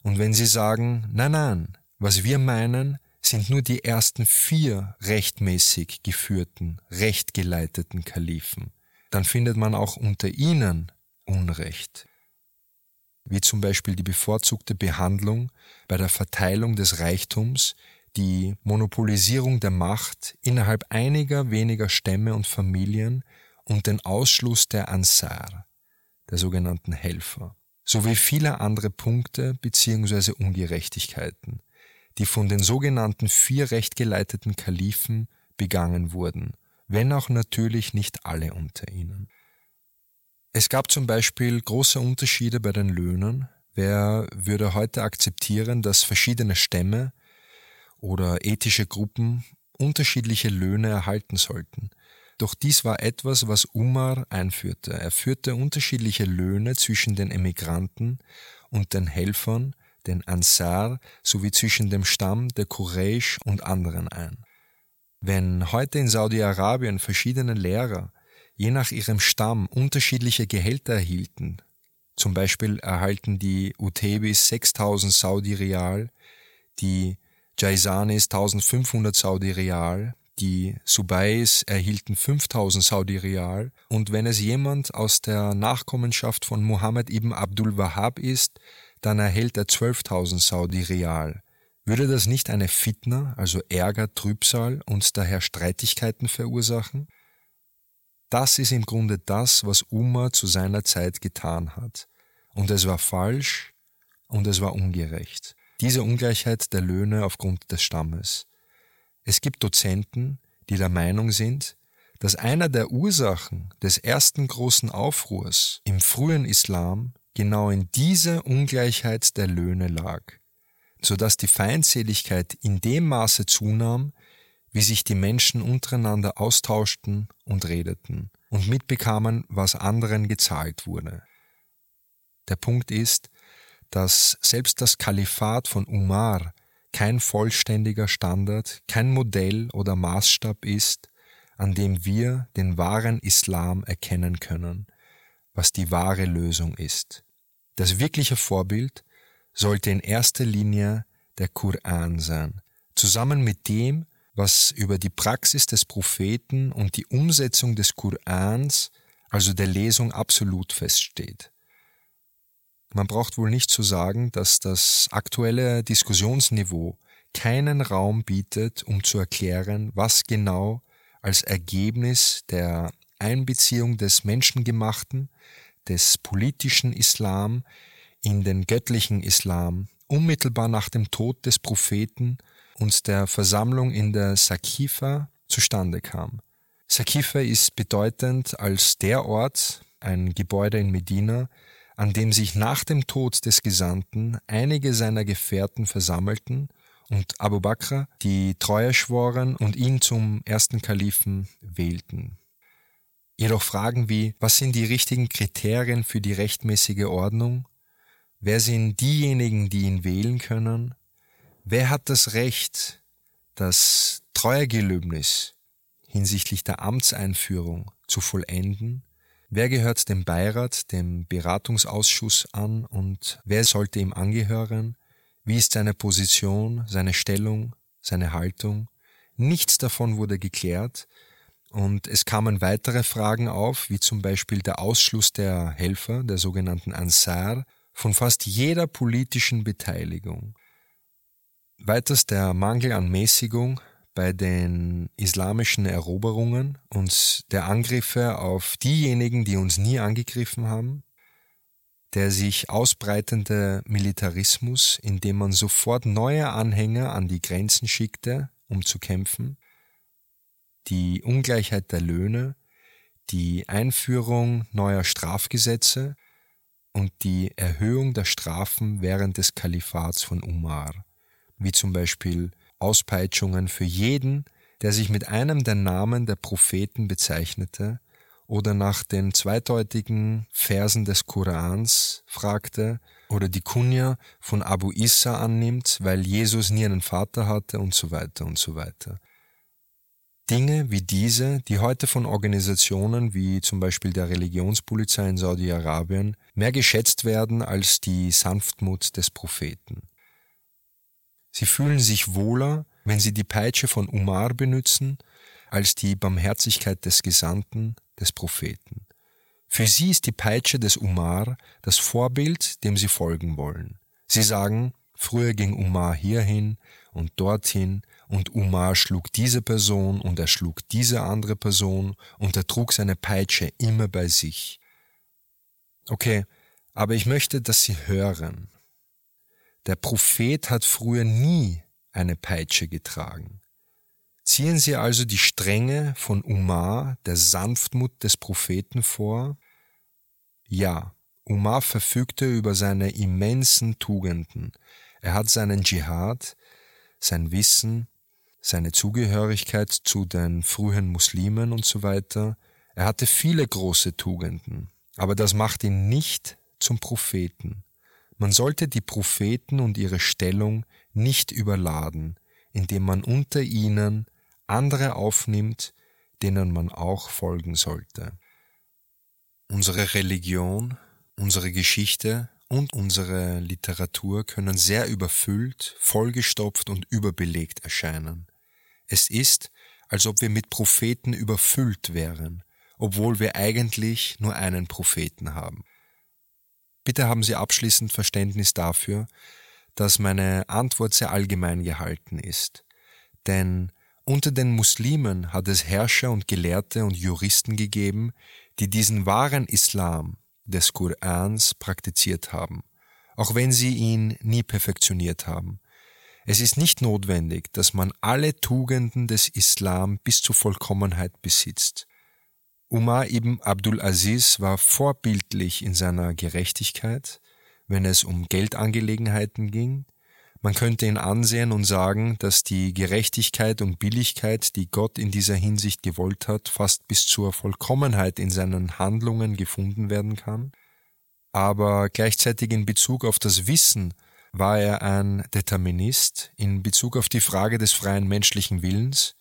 Und wenn sie sagen, nein, nein, was wir meinen, sind nur die ersten vier rechtmäßig geführten, rechtgeleiteten Kalifen, dann findet man auch unter ihnen Unrecht, wie zum Beispiel die bevorzugte Behandlung bei der Verteilung des Reichtums, die Monopolisierung der Macht innerhalb einiger weniger Stämme und Familien und den Ausschluss der Ansar, der sogenannten Helfer, sowie viele andere Punkte bzw. Ungerechtigkeiten, die von den sogenannten vier rechtgeleiteten Kalifen begangen wurden, wenn auch natürlich nicht alle unter ihnen. Es gab zum Beispiel große Unterschiede bei den Löhnen. Wer würde heute akzeptieren, dass verschiedene Stämme oder ethische Gruppen unterschiedliche Löhne erhalten sollten? Doch dies war etwas, was Umar einführte. Er führte unterschiedliche Löhne zwischen den Emigranten und den Helfern, den Ansar, sowie zwischen dem Stamm der Quraysh und anderen ein. Wenn heute in Saudi-Arabien verschiedene Lehrer je nach ihrem Stamm unterschiedliche Gehälter erhielten. Zum Beispiel erhalten die Utebis 6000 Saudi Real, die Jaisanis 1500 Saudi Real, die Subais erhielten 5000 Saudi Real und wenn es jemand aus der Nachkommenschaft von Muhammad ibn Abdul Wahhab ist, dann erhält er 12.000 Saudi Real. Würde das nicht eine Fitna, also Ärger, Trübsal und daher Streitigkeiten verursachen? Das ist im Grunde das, was Umar zu seiner Zeit getan hat. Und es war falsch und es war ungerecht. Diese Ungleichheit der Löhne aufgrund des Stammes. Es gibt Dozenten, die der Meinung sind, dass einer der Ursachen des ersten großen Aufruhrs im frühen Islam genau in dieser Ungleichheit der Löhne lag, so dass die Feindseligkeit in dem Maße zunahm, wie sich die Menschen untereinander austauschten und redeten und mitbekamen, was anderen gezahlt wurde. Der Punkt ist, dass selbst das Kalifat von Umar kein vollständiger Standard, kein Modell oder Maßstab ist, an dem wir den wahren Islam erkennen können, was die wahre Lösung ist. Das wirkliche Vorbild sollte in erster Linie der Koran sein, zusammen mit dem, was über die Praxis des Propheten und die Umsetzung des Korans, also der Lesung, absolut feststeht. Man braucht wohl nicht zu sagen, dass das aktuelle Diskussionsniveau keinen Raum bietet, um zu erklären, was genau als Ergebnis der Einbeziehung des Menschengemachten, des politischen Islam in den göttlichen Islam unmittelbar nach dem Tod des Propheten und der Versammlung in der Sakifa zustande kam. Sakifa ist bedeutend als der Ort, ein Gebäude in Medina, an dem sich nach dem Tod des Gesandten einige seiner Gefährten versammelten und Abu Bakr die Treue schworen und ihn zum ersten Kalifen wählten. Jedoch Fragen wie, was sind die richtigen Kriterien für die rechtmäßige Ordnung? Wer sind diejenigen, die ihn wählen können? Wer hat das Recht, das Treuegelöbnis hinsichtlich der Amtseinführung zu vollenden? Wer gehört dem Beirat, dem Beratungsausschuss an und wer sollte ihm angehören? Wie ist seine Position, seine Stellung, seine Haltung? Nichts davon wurde geklärt und es kamen weitere Fragen auf, wie zum Beispiel der Ausschluss der Helfer, der sogenannten Ansar, von fast jeder politischen Beteiligung. Weiters der Mangel an Mäßigung bei den islamischen Eroberungen und der Angriffe auf diejenigen, die uns nie angegriffen haben, der sich ausbreitende Militarismus, indem man sofort neue Anhänger an die Grenzen schickte, um zu kämpfen, die Ungleichheit der Löhne, die Einführung neuer Strafgesetze und die Erhöhung der Strafen während des Kalifats von Umar wie zum Beispiel Auspeitschungen für jeden, der sich mit einem der Namen der Propheten bezeichnete oder nach den zweideutigen Versen des Korans fragte oder die Kunja von Abu Issa annimmt, weil Jesus nie einen Vater hatte und so weiter und so weiter. Dinge wie diese, die heute von Organisationen wie zum Beispiel der Religionspolizei in Saudi-Arabien mehr geschätzt werden als die Sanftmut des Propheten. Sie fühlen sich wohler, wenn sie die Peitsche von Umar benutzen, als die Barmherzigkeit des Gesandten, des Propheten. Für sie ist die Peitsche des Umar das Vorbild, dem sie folgen wollen. Sie sagen, früher ging Umar hierhin und dorthin und Umar schlug diese Person und er schlug diese andere Person und er trug seine Peitsche immer bei sich. Okay, aber ich möchte, dass Sie hören. Der Prophet hat früher nie eine Peitsche getragen. Ziehen Sie also die Strenge von Umar, der Sanftmut des Propheten vor? Ja, Umar verfügte über seine immensen Tugenden. Er hat seinen Dschihad, sein Wissen, seine Zugehörigkeit zu den frühen Muslimen und so weiter. Er hatte viele große Tugenden, aber das macht ihn nicht zum Propheten. Man sollte die Propheten und ihre Stellung nicht überladen, indem man unter ihnen andere aufnimmt, denen man auch folgen sollte. Unsere Religion, unsere Geschichte und unsere Literatur können sehr überfüllt, vollgestopft und überbelegt erscheinen. Es ist, als ob wir mit Propheten überfüllt wären, obwohl wir eigentlich nur einen Propheten haben. Bitte haben Sie abschließend Verständnis dafür, dass meine Antwort sehr allgemein gehalten ist. Denn unter den Muslimen hat es Herrscher und Gelehrte und Juristen gegeben, die diesen wahren Islam des Korans praktiziert haben, auch wenn sie ihn nie perfektioniert haben. Es ist nicht notwendig, dass man alle Tugenden des Islam bis zur Vollkommenheit besitzt. Umar ibn Abdul Aziz war vorbildlich in seiner Gerechtigkeit, wenn es um Geldangelegenheiten ging. Man könnte ihn ansehen und sagen, dass die Gerechtigkeit und Billigkeit, die Gott in dieser Hinsicht gewollt hat, fast bis zur Vollkommenheit in seinen Handlungen gefunden werden kann. Aber gleichzeitig in Bezug auf das Wissen war er ein Determinist in Bezug auf die Frage des freien menschlichen Willens.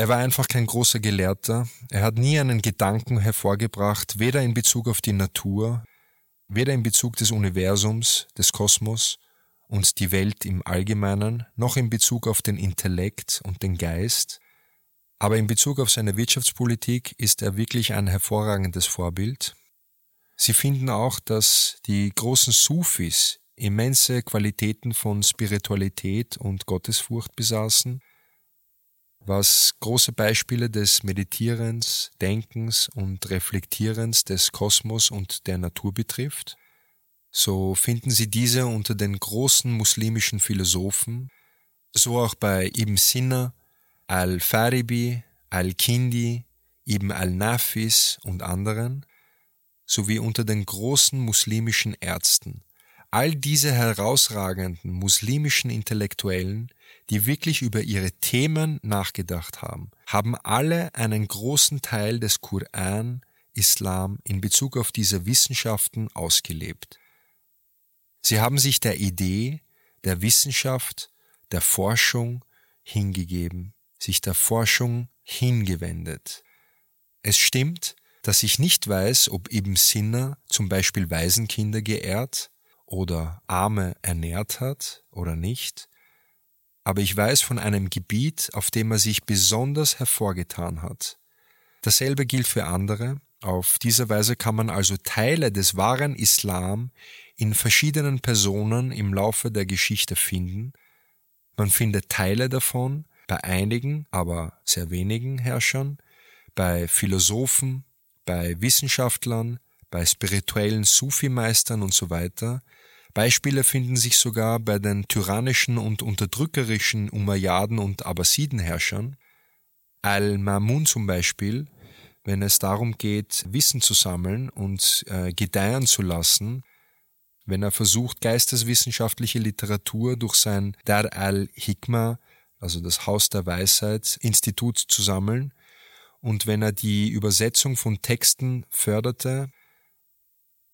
Er war einfach kein großer Gelehrter, er hat nie einen Gedanken hervorgebracht, weder in Bezug auf die Natur, weder in Bezug des Universums, des Kosmos und die Welt im Allgemeinen, noch in Bezug auf den Intellekt und den Geist, aber in Bezug auf seine Wirtschaftspolitik ist er wirklich ein hervorragendes Vorbild. Sie finden auch, dass die großen Sufis immense Qualitäten von Spiritualität und Gottesfurcht besaßen, was große Beispiele des Meditierens, Denkens und Reflektierens des Kosmos und der Natur betrifft. So finden Sie diese unter den großen muslimischen Philosophen, so auch bei Ibn Sina, Al-Faribi, Al-Kindi, Ibn al-Nafis und anderen, sowie unter den großen muslimischen Ärzten, All diese herausragenden muslimischen Intellektuellen, die wirklich über ihre Themen nachgedacht haben, haben alle einen großen Teil des Koran, Islam in Bezug auf diese Wissenschaften ausgelebt. Sie haben sich der Idee, der Wissenschaft, der Forschung hingegeben, sich der Forschung hingewendet. Es stimmt, dass ich nicht weiß, ob Ibn Sina zum Beispiel Waisenkinder geehrt, oder Arme ernährt hat oder nicht, aber ich weiß von einem Gebiet, auf dem er sich besonders hervorgetan hat. Dasselbe gilt für andere. Auf diese Weise kann man also Teile des wahren Islam in verschiedenen Personen im Laufe der Geschichte finden. Man findet Teile davon bei einigen, aber sehr wenigen Herrschern, bei Philosophen, bei Wissenschaftlern, bei spirituellen Sufi-Meistern und so weiter, Beispiele finden sich sogar bei den tyrannischen und unterdrückerischen Umayyaden und Abbasidenherrschern. Al-Mamun zum Beispiel, wenn es darum geht, Wissen zu sammeln und äh, gedeihen zu lassen, wenn er versucht, geisteswissenschaftliche Literatur durch sein Dar al-Hikmah, also das Haus der Weisheit, Institut zu sammeln, und wenn er die Übersetzung von Texten förderte,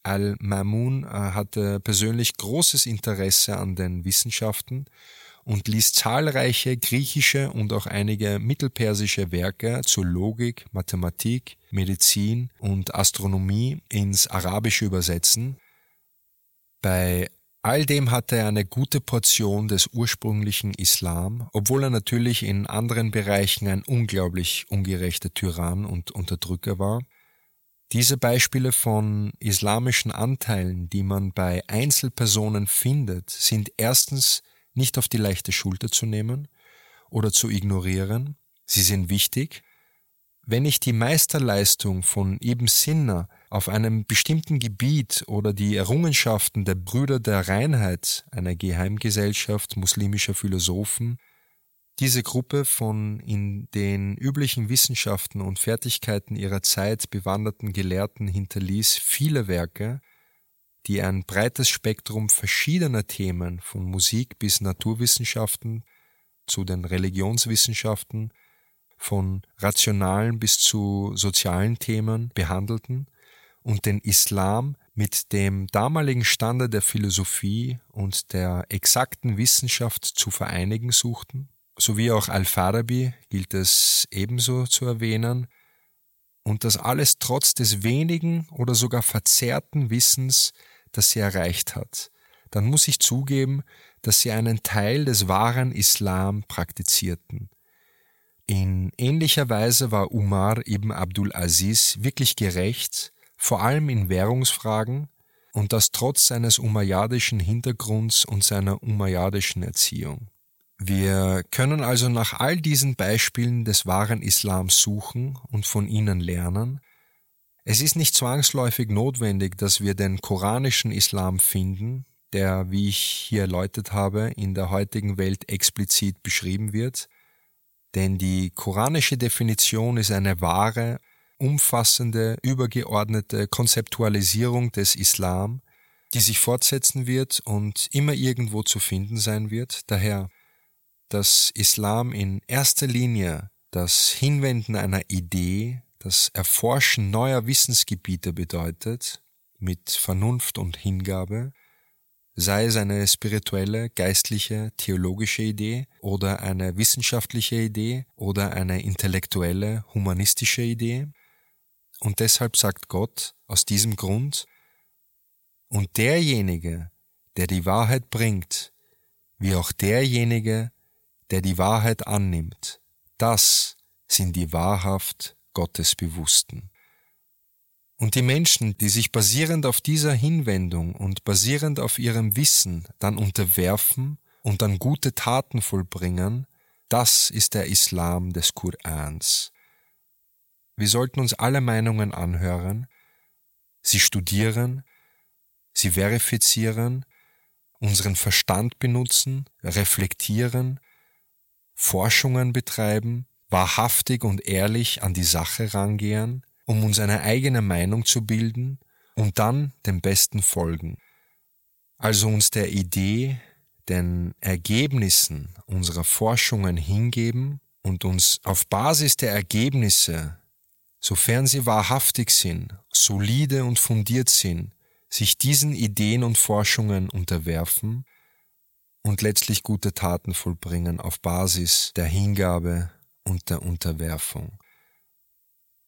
Al-Mamun äh, hatte persönlich großes Interesse an den Wissenschaften und ließ zahlreiche griechische und auch einige mittelpersische Werke zur Logik, Mathematik, Medizin und Astronomie ins Arabische übersetzen. Bei all dem hatte er eine gute Portion des ursprünglichen Islam, obwohl er natürlich in anderen Bereichen ein unglaublich ungerechter Tyrann und Unterdrücker war. Diese Beispiele von islamischen Anteilen, die man bei Einzelpersonen findet, sind erstens nicht auf die leichte Schulter zu nehmen oder zu ignorieren. Sie sind wichtig. Wenn ich die Meisterleistung von Ibn Sinna auf einem bestimmten Gebiet oder die Errungenschaften der Brüder der Reinheit, einer Geheimgesellschaft muslimischer Philosophen, diese Gruppe von in den üblichen Wissenschaften und Fertigkeiten ihrer Zeit bewanderten Gelehrten hinterließ viele Werke, die ein breites Spektrum verschiedener Themen von Musik bis Naturwissenschaften zu den Religionswissenschaften, von rationalen bis zu sozialen Themen behandelten und den Islam mit dem damaligen Stande der Philosophie und der exakten Wissenschaft zu vereinigen suchten sowie auch Al-Farabi gilt es ebenso zu erwähnen, und das alles trotz des wenigen oder sogar verzerrten Wissens, das sie erreicht hat, dann muss ich zugeben, dass sie einen Teil des wahren Islam praktizierten. In ähnlicher Weise war Umar ibn Abdul Aziz wirklich gerecht, vor allem in Währungsfragen, und das trotz seines umayyadischen Hintergrunds und seiner umayyadischen Erziehung. Wir können also nach all diesen Beispielen des wahren Islams suchen und von ihnen lernen. Es ist nicht zwangsläufig notwendig, dass wir den koranischen Islam finden, der, wie ich hier erläutert habe, in der heutigen Welt explizit beschrieben wird, denn die koranische Definition ist eine wahre, umfassende, übergeordnete Konzeptualisierung des Islam, die sich fortsetzen wird und immer irgendwo zu finden sein wird. Daher dass Islam in erster Linie das Hinwenden einer Idee, das Erforschen neuer Wissensgebiete bedeutet, mit Vernunft und Hingabe, sei es eine spirituelle, geistliche, theologische Idee oder eine wissenschaftliche Idee oder eine intellektuelle, humanistische Idee. Und deshalb sagt Gott aus diesem Grund, und derjenige, der die Wahrheit bringt, wie auch derjenige, der die Wahrheit annimmt, das sind die wahrhaft Gottesbewussten. Und die Menschen, die sich basierend auf dieser Hinwendung und basierend auf ihrem Wissen dann unterwerfen und dann gute Taten vollbringen, das ist der Islam des Korans. Wir sollten uns alle Meinungen anhören, sie studieren, sie verifizieren, unseren Verstand benutzen, reflektieren Forschungen betreiben, wahrhaftig und ehrlich an die Sache rangehen, um uns eine eigene Meinung zu bilden und dann dem Besten folgen. Also uns der Idee, den Ergebnissen unserer Forschungen hingeben und uns auf Basis der Ergebnisse, sofern sie wahrhaftig sind, solide und fundiert sind, sich diesen Ideen und Forschungen unterwerfen und letztlich gute Taten vollbringen auf Basis der Hingabe und der Unterwerfung.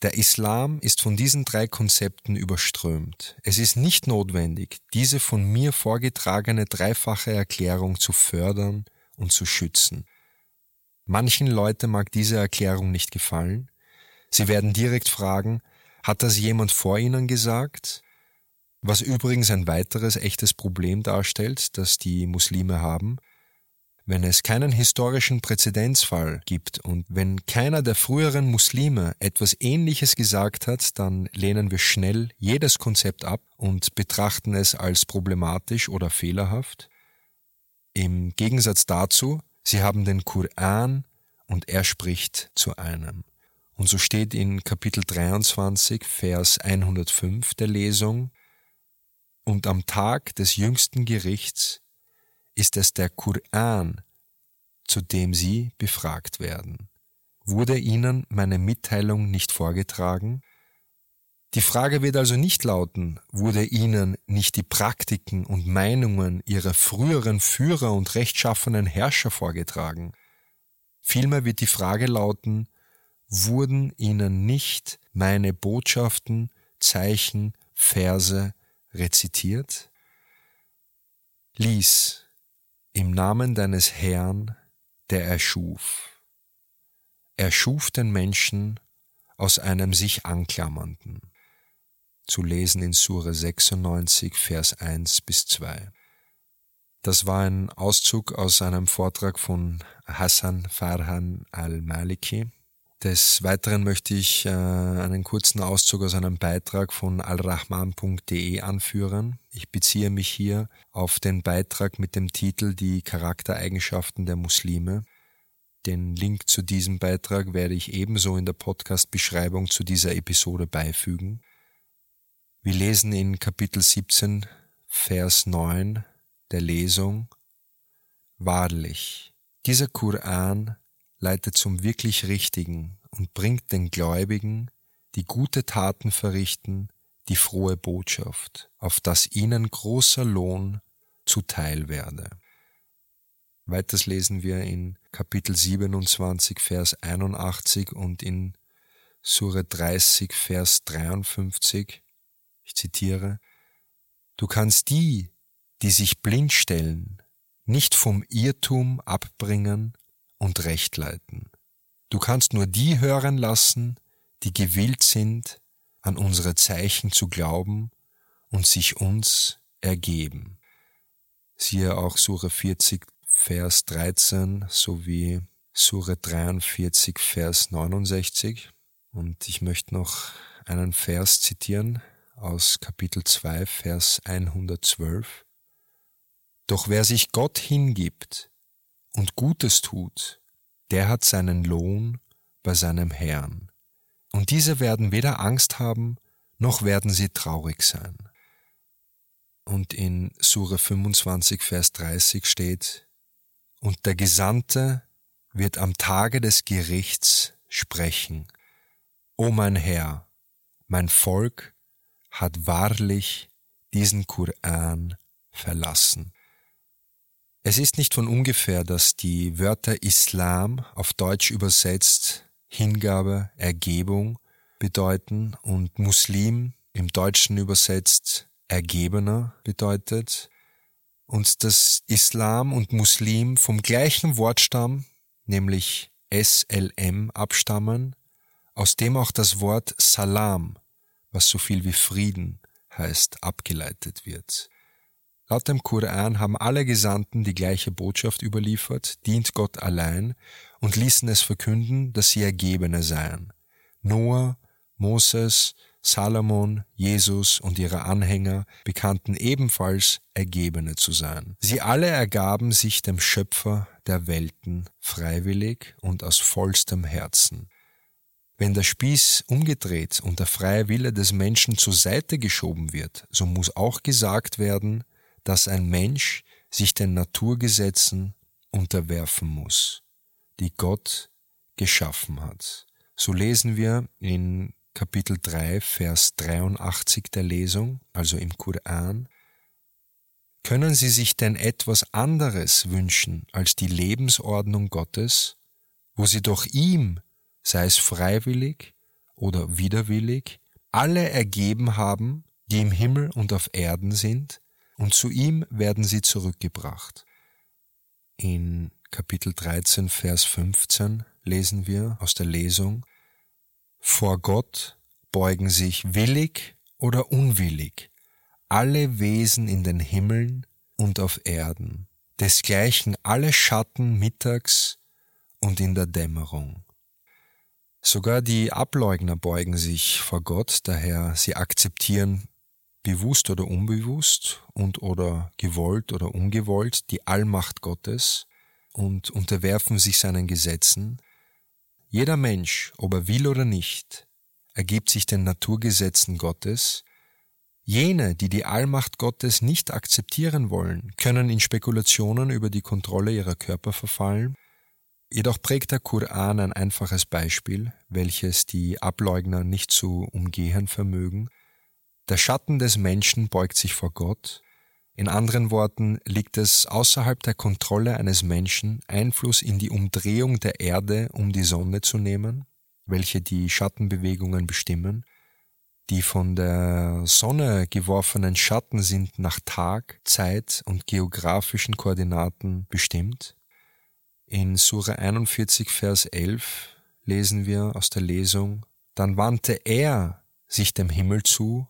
Der Islam ist von diesen drei Konzepten überströmt. Es ist nicht notwendig, diese von mir vorgetragene dreifache Erklärung zu fördern und zu schützen. Manchen Leuten mag diese Erklärung nicht gefallen. Sie werden direkt fragen, hat das jemand vor Ihnen gesagt? Was übrigens ein weiteres echtes Problem darstellt, das die Muslime haben, wenn es keinen historischen Präzedenzfall gibt und wenn keiner der früheren Muslime etwas Ähnliches gesagt hat, dann lehnen wir schnell jedes Konzept ab und betrachten es als problematisch oder fehlerhaft. Im Gegensatz dazu, sie haben den Koran und er spricht zu einem. Und so steht in Kapitel 23, Vers 105 der Lesung, und am Tag des jüngsten Gerichts ist es der Koran, zu dem sie befragt werden. Wurde ihnen meine Mitteilung nicht vorgetragen? Die Frage wird also nicht lauten, wurde ihnen nicht die Praktiken und Meinungen ihrer früheren Führer und rechtschaffenen Herrscher vorgetragen? Vielmehr wird die Frage lauten, wurden ihnen nicht meine Botschaften, Zeichen, Verse rezitiert? Lies im Namen deines Herrn, der erschuf. Er schuf den Menschen aus einem sich anklammernden zu lesen in Sure 96, Vers 1 bis 2. Das war ein Auszug aus einem Vortrag von Hassan Farhan al-Maliki. Des Weiteren möchte ich äh, einen kurzen Auszug aus einem Beitrag von alrahman.de anführen. Ich beziehe mich hier auf den Beitrag mit dem Titel Die Charaktereigenschaften der Muslime. Den Link zu diesem Beitrag werde ich ebenso in der Podcast-Beschreibung zu dieser Episode beifügen. Wir lesen in Kapitel 17, Vers 9 der Lesung, Wahrlich, dieser Koran leitet zum wirklich Richtigen und bringt den Gläubigen, die gute Taten verrichten, die frohe Botschaft, auf dass ihnen großer Lohn zuteil werde. Weiters lesen wir in Kapitel 27, Vers 81 und in Sure 30, Vers 53 ich zitiere, Du kannst die, die sich blind stellen, nicht vom Irrtum abbringen und recht leiten. Du kannst nur die hören lassen, die gewillt sind, an unsere Zeichen zu glauben und sich uns ergeben. Siehe auch Sure 40, Vers 13 sowie Sure 43, Vers 69. Und ich möchte noch einen Vers zitieren, aus Kapitel 2, Vers 112. Doch wer sich Gott hingibt und Gutes tut, der hat seinen Lohn bei seinem Herrn. Und diese werden weder Angst haben, noch werden sie traurig sein. Und in Sure 25, Vers 30 steht, Und der Gesandte wird am Tage des Gerichts sprechen, O mein Herr, mein Volk hat wahrlich diesen Koran verlassen. Es ist nicht von ungefähr, dass die Wörter Islam auf Deutsch übersetzt Hingabe, Ergebung bedeuten und Muslim im Deutschen übersetzt Ergebener bedeutet und dass Islam und Muslim vom gleichen Wortstamm, nämlich SLM, abstammen, aus dem auch das Wort Salam was so viel wie Frieden heißt, abgeleitet wird. Laut dem Koran haben alle Gesandten die gleiche Botschaft überliefert, dient Gott allein und ließen es verkünden, dass sie Ergebene seien. Noah, Moses, Salomon, Jesus und ihre Anhänger bekannten ebenfalls Ergebene zu sein. Sie alle ergaben sich dem Schöpfer der Welten freiwillig und aus vollstem Herzen. Wenn der Spieß umgedreht und der freie Wille des Menschen zur Seite geschoben wird, so muss auch gesagt werden, dass ein Mensch sich den Naturgesetzen unterwerfen muss, die Gott geschaffen hat. So lesen wir in Kapitel 3, Vers 83 der Lesung, also im Koran, können Sie sich denn etwas anderes wünschen als die Lebensordnung Gottes, wo Sie doch ihm sei es freiwillig oder widerwillig, alle ergeben haben, die im Himmel und auf Erden sind, und zu ihm werden sie zurückgebracht. In Kapitel 13, Vers 15 lesen wir aus der Lesung, Vor Gott beugen sich willig oder unwillig alle Wesen in den Himmeln und auf Erden, desgleichen alle Schatten mittags und in der Dämmerung. Sogar die Ableugner beugen sich vor Gott, daher sie akzeptieren bewusst oder unbewusst und oder gewollt oder ungewollt die Allmacht Gottes und unterwerfen sich seinen Gesetzen. Jeder Mensch, ob er will oder nicht, ergibt sich den Naturgesetzen Gottes. Jene, die die Allmacht Gottes nicht akzeptieren wollen, können in Spekulationen über die Kontrolle ihrer Körper verfallen Jedoch prägt der Koran ein einfaches Beispiel, welches die Ableugner nicht zu umgehen vermögen. Der Schatten des Menschen beugt sich vor Gott. In anderen Worten liegt es außerhalb der Kontrolle eines Menschen, Einfluss in die Umdrehung der Erde um die Sonne zu nehmen, welche die Schattenbewegungen bestimmen. Die von der Sonne geworfenen Schatten sind nach Tag, Zeit und geografischen Koordinaten bestimmt. In Sura 41, Vers 11 lesen wir aus der Lesung, dann wandte er sich dem Himmel zu,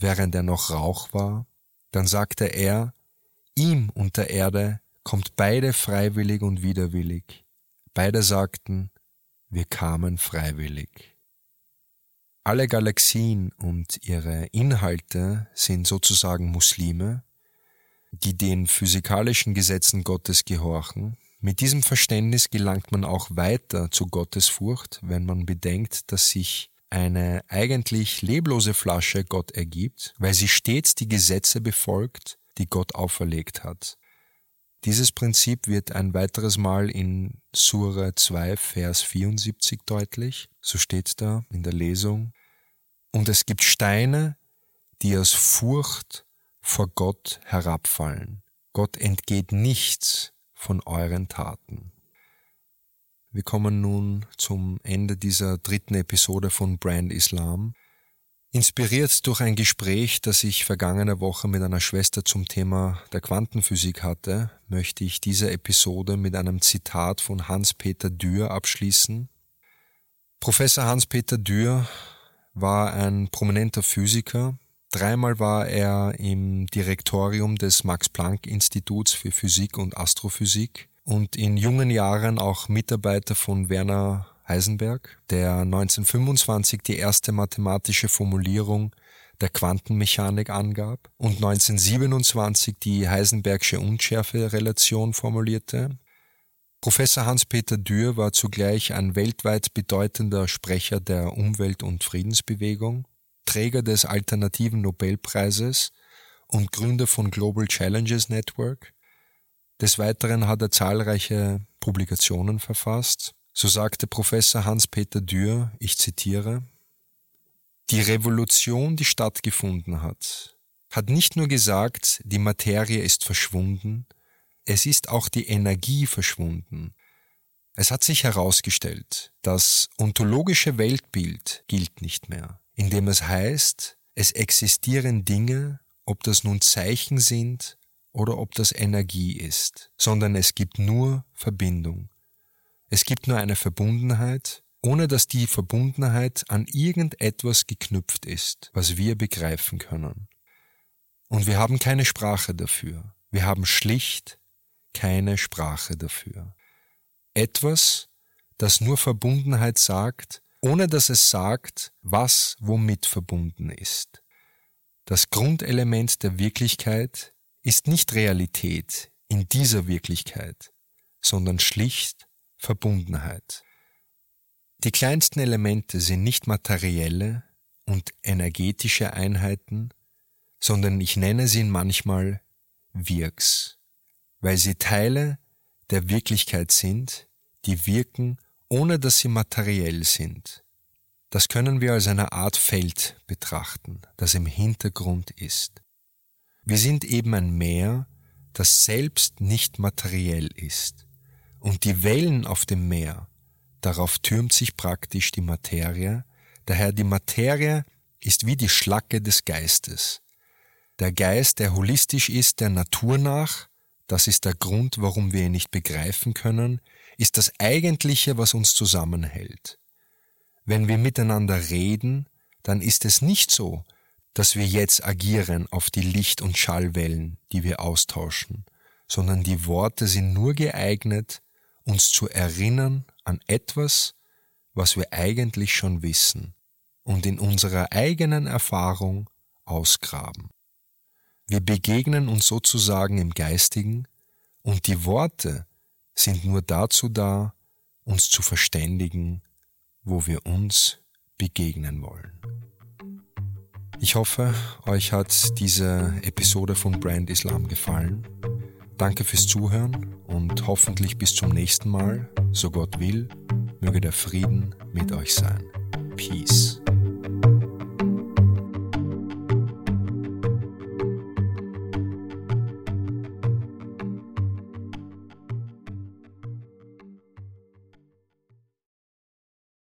während er noch Rauch war, dann sagte er, ihm und der Erde kommt beide freiwillig und widerwillig. Beide sagten, wir kamen freiwillig. Alle Galaxien und ihre Inhalte sind sozusagen Muslime, die den physikalischen Gesetzen Gottes gehorchen mit diesem Verständnis gelangt man auch weiter zu Gottesfurcht, wenn man bedenkt, dass sich eine eigentlich leblose Flasche Gott ergibt, weil sie stets die Gesetze befolgt, die Gott auferlegt hat. Dieses Prinzip wird ein weiteres Mal in Sura 2, Vers 74 deutlich. So steht da in der Lesung. Und es gibt Steine, die aus Furcht vor Gott herabfallen. Gott entgeht nichts, von euren Taten. Wir kommen nun zum Ende dieser dritten Episode von Brand Islam. Inspiriert durch ein Gespräch, das ich vergangene Woche mit einer Schwester zum Thema der Quantenphysik hatte, möchte ich diese Episode mit einem Zitat von Hans-Peter Dürr abschließen. Professor Hans-Peter Dürr war ein prominenter Physiker, Dreimal war er im Direktorium des Max-Planck-Instituts für Physik und Astrophysik und in jungen Jahren auch Mitarbeiter von Werner Heisenberg, der 1925 die erste mathematische Formulierung der Quantenmechanik angab und 1927 die Heisenbergsche Unschärferelation formulierte. Professor Hans-Peter Dürr war zugleich ein weltweit bedeutender Sprecher der Umwelt- und Friedensbewegung Träger des alternativen Nobelpreises und Gründer von Global Challenges Network. Des Weiteren hat er zahlreiche Publikationen verfasst. So sagte Professor Hans-Peter Dürr, ich zitiere, Die Revolution, die stattgefunden hat, hat nicht nur gesagt, die Materie ist verschwunden, es ist auch die Energie verschwunden. Es hat sich herausgestellt, das ontologische Weltbild gilt nicht mehr indem es heißt, es existieren Dinge, ob das nun Zeichen sind oder ob das Energie ist, sondern es gibt nur Verbindung. Es gibt nur eine Verbundenheit, ohne dass die Verbundenheit an irgendetwas geknüpft ist, was wir begreifen können. Und wir haben keine Sprache dafür. Wir haben schlicht keine Sprache dafür. Etwas, das nur Verbundenheit sagt, ohne dass es sagt, was womit verbunden ist. Das Grundelement der Wirklichkeit ist nicht Realität in dieser Wirklichkeit, sondern schlicht Verbundenheit. Die kleinsten Elemente sind nicht materielle und energetische Einheiten, sondern ich nenne sie manchmal Wirks, weil sie Teile der Wirklichkeit sind, die wirken ohne dass sie materiell sind. Das können wir als eine Art Feld betrachten, das im Hintergrund ist. Wir sind eben ein Meer, das selbst nicht materiell ist. Und die Wellen auf dem Meer, darauf türmt sich praktisch die Materie, daher die Materie ist wie die Schlacke des Geistes. Der Geist, der holistisch ist, der Natur nach, das ist der Grund, warum wir ihn nicht begreifen können, ist das Eigentliche, was uns zusammenhält. Wenn wir miteinander reden, dann ist es nicht so, dass wir jetzt agieren auf die Licht- und Schallwellen, die wir austauschen, sondern die Worte sind nur geeignet, uns zu erinnern an etwas, was wir eigentlich schon wissen und in unserer eigenen Erfahrung ausgraben. Wir begegnen uns sozusagen im Geistigen und die Worte, sind nur dazu da, uns zu verständigen, wo wir uns begegnen wollen. Ich hoffe, euch hat diese Episode von Brand Islam gefallen. Danke fürs Zuhören und hoffentlich bis zum nächsten Mal, so Gott will, möge der Frieden mit euch sein. Peace.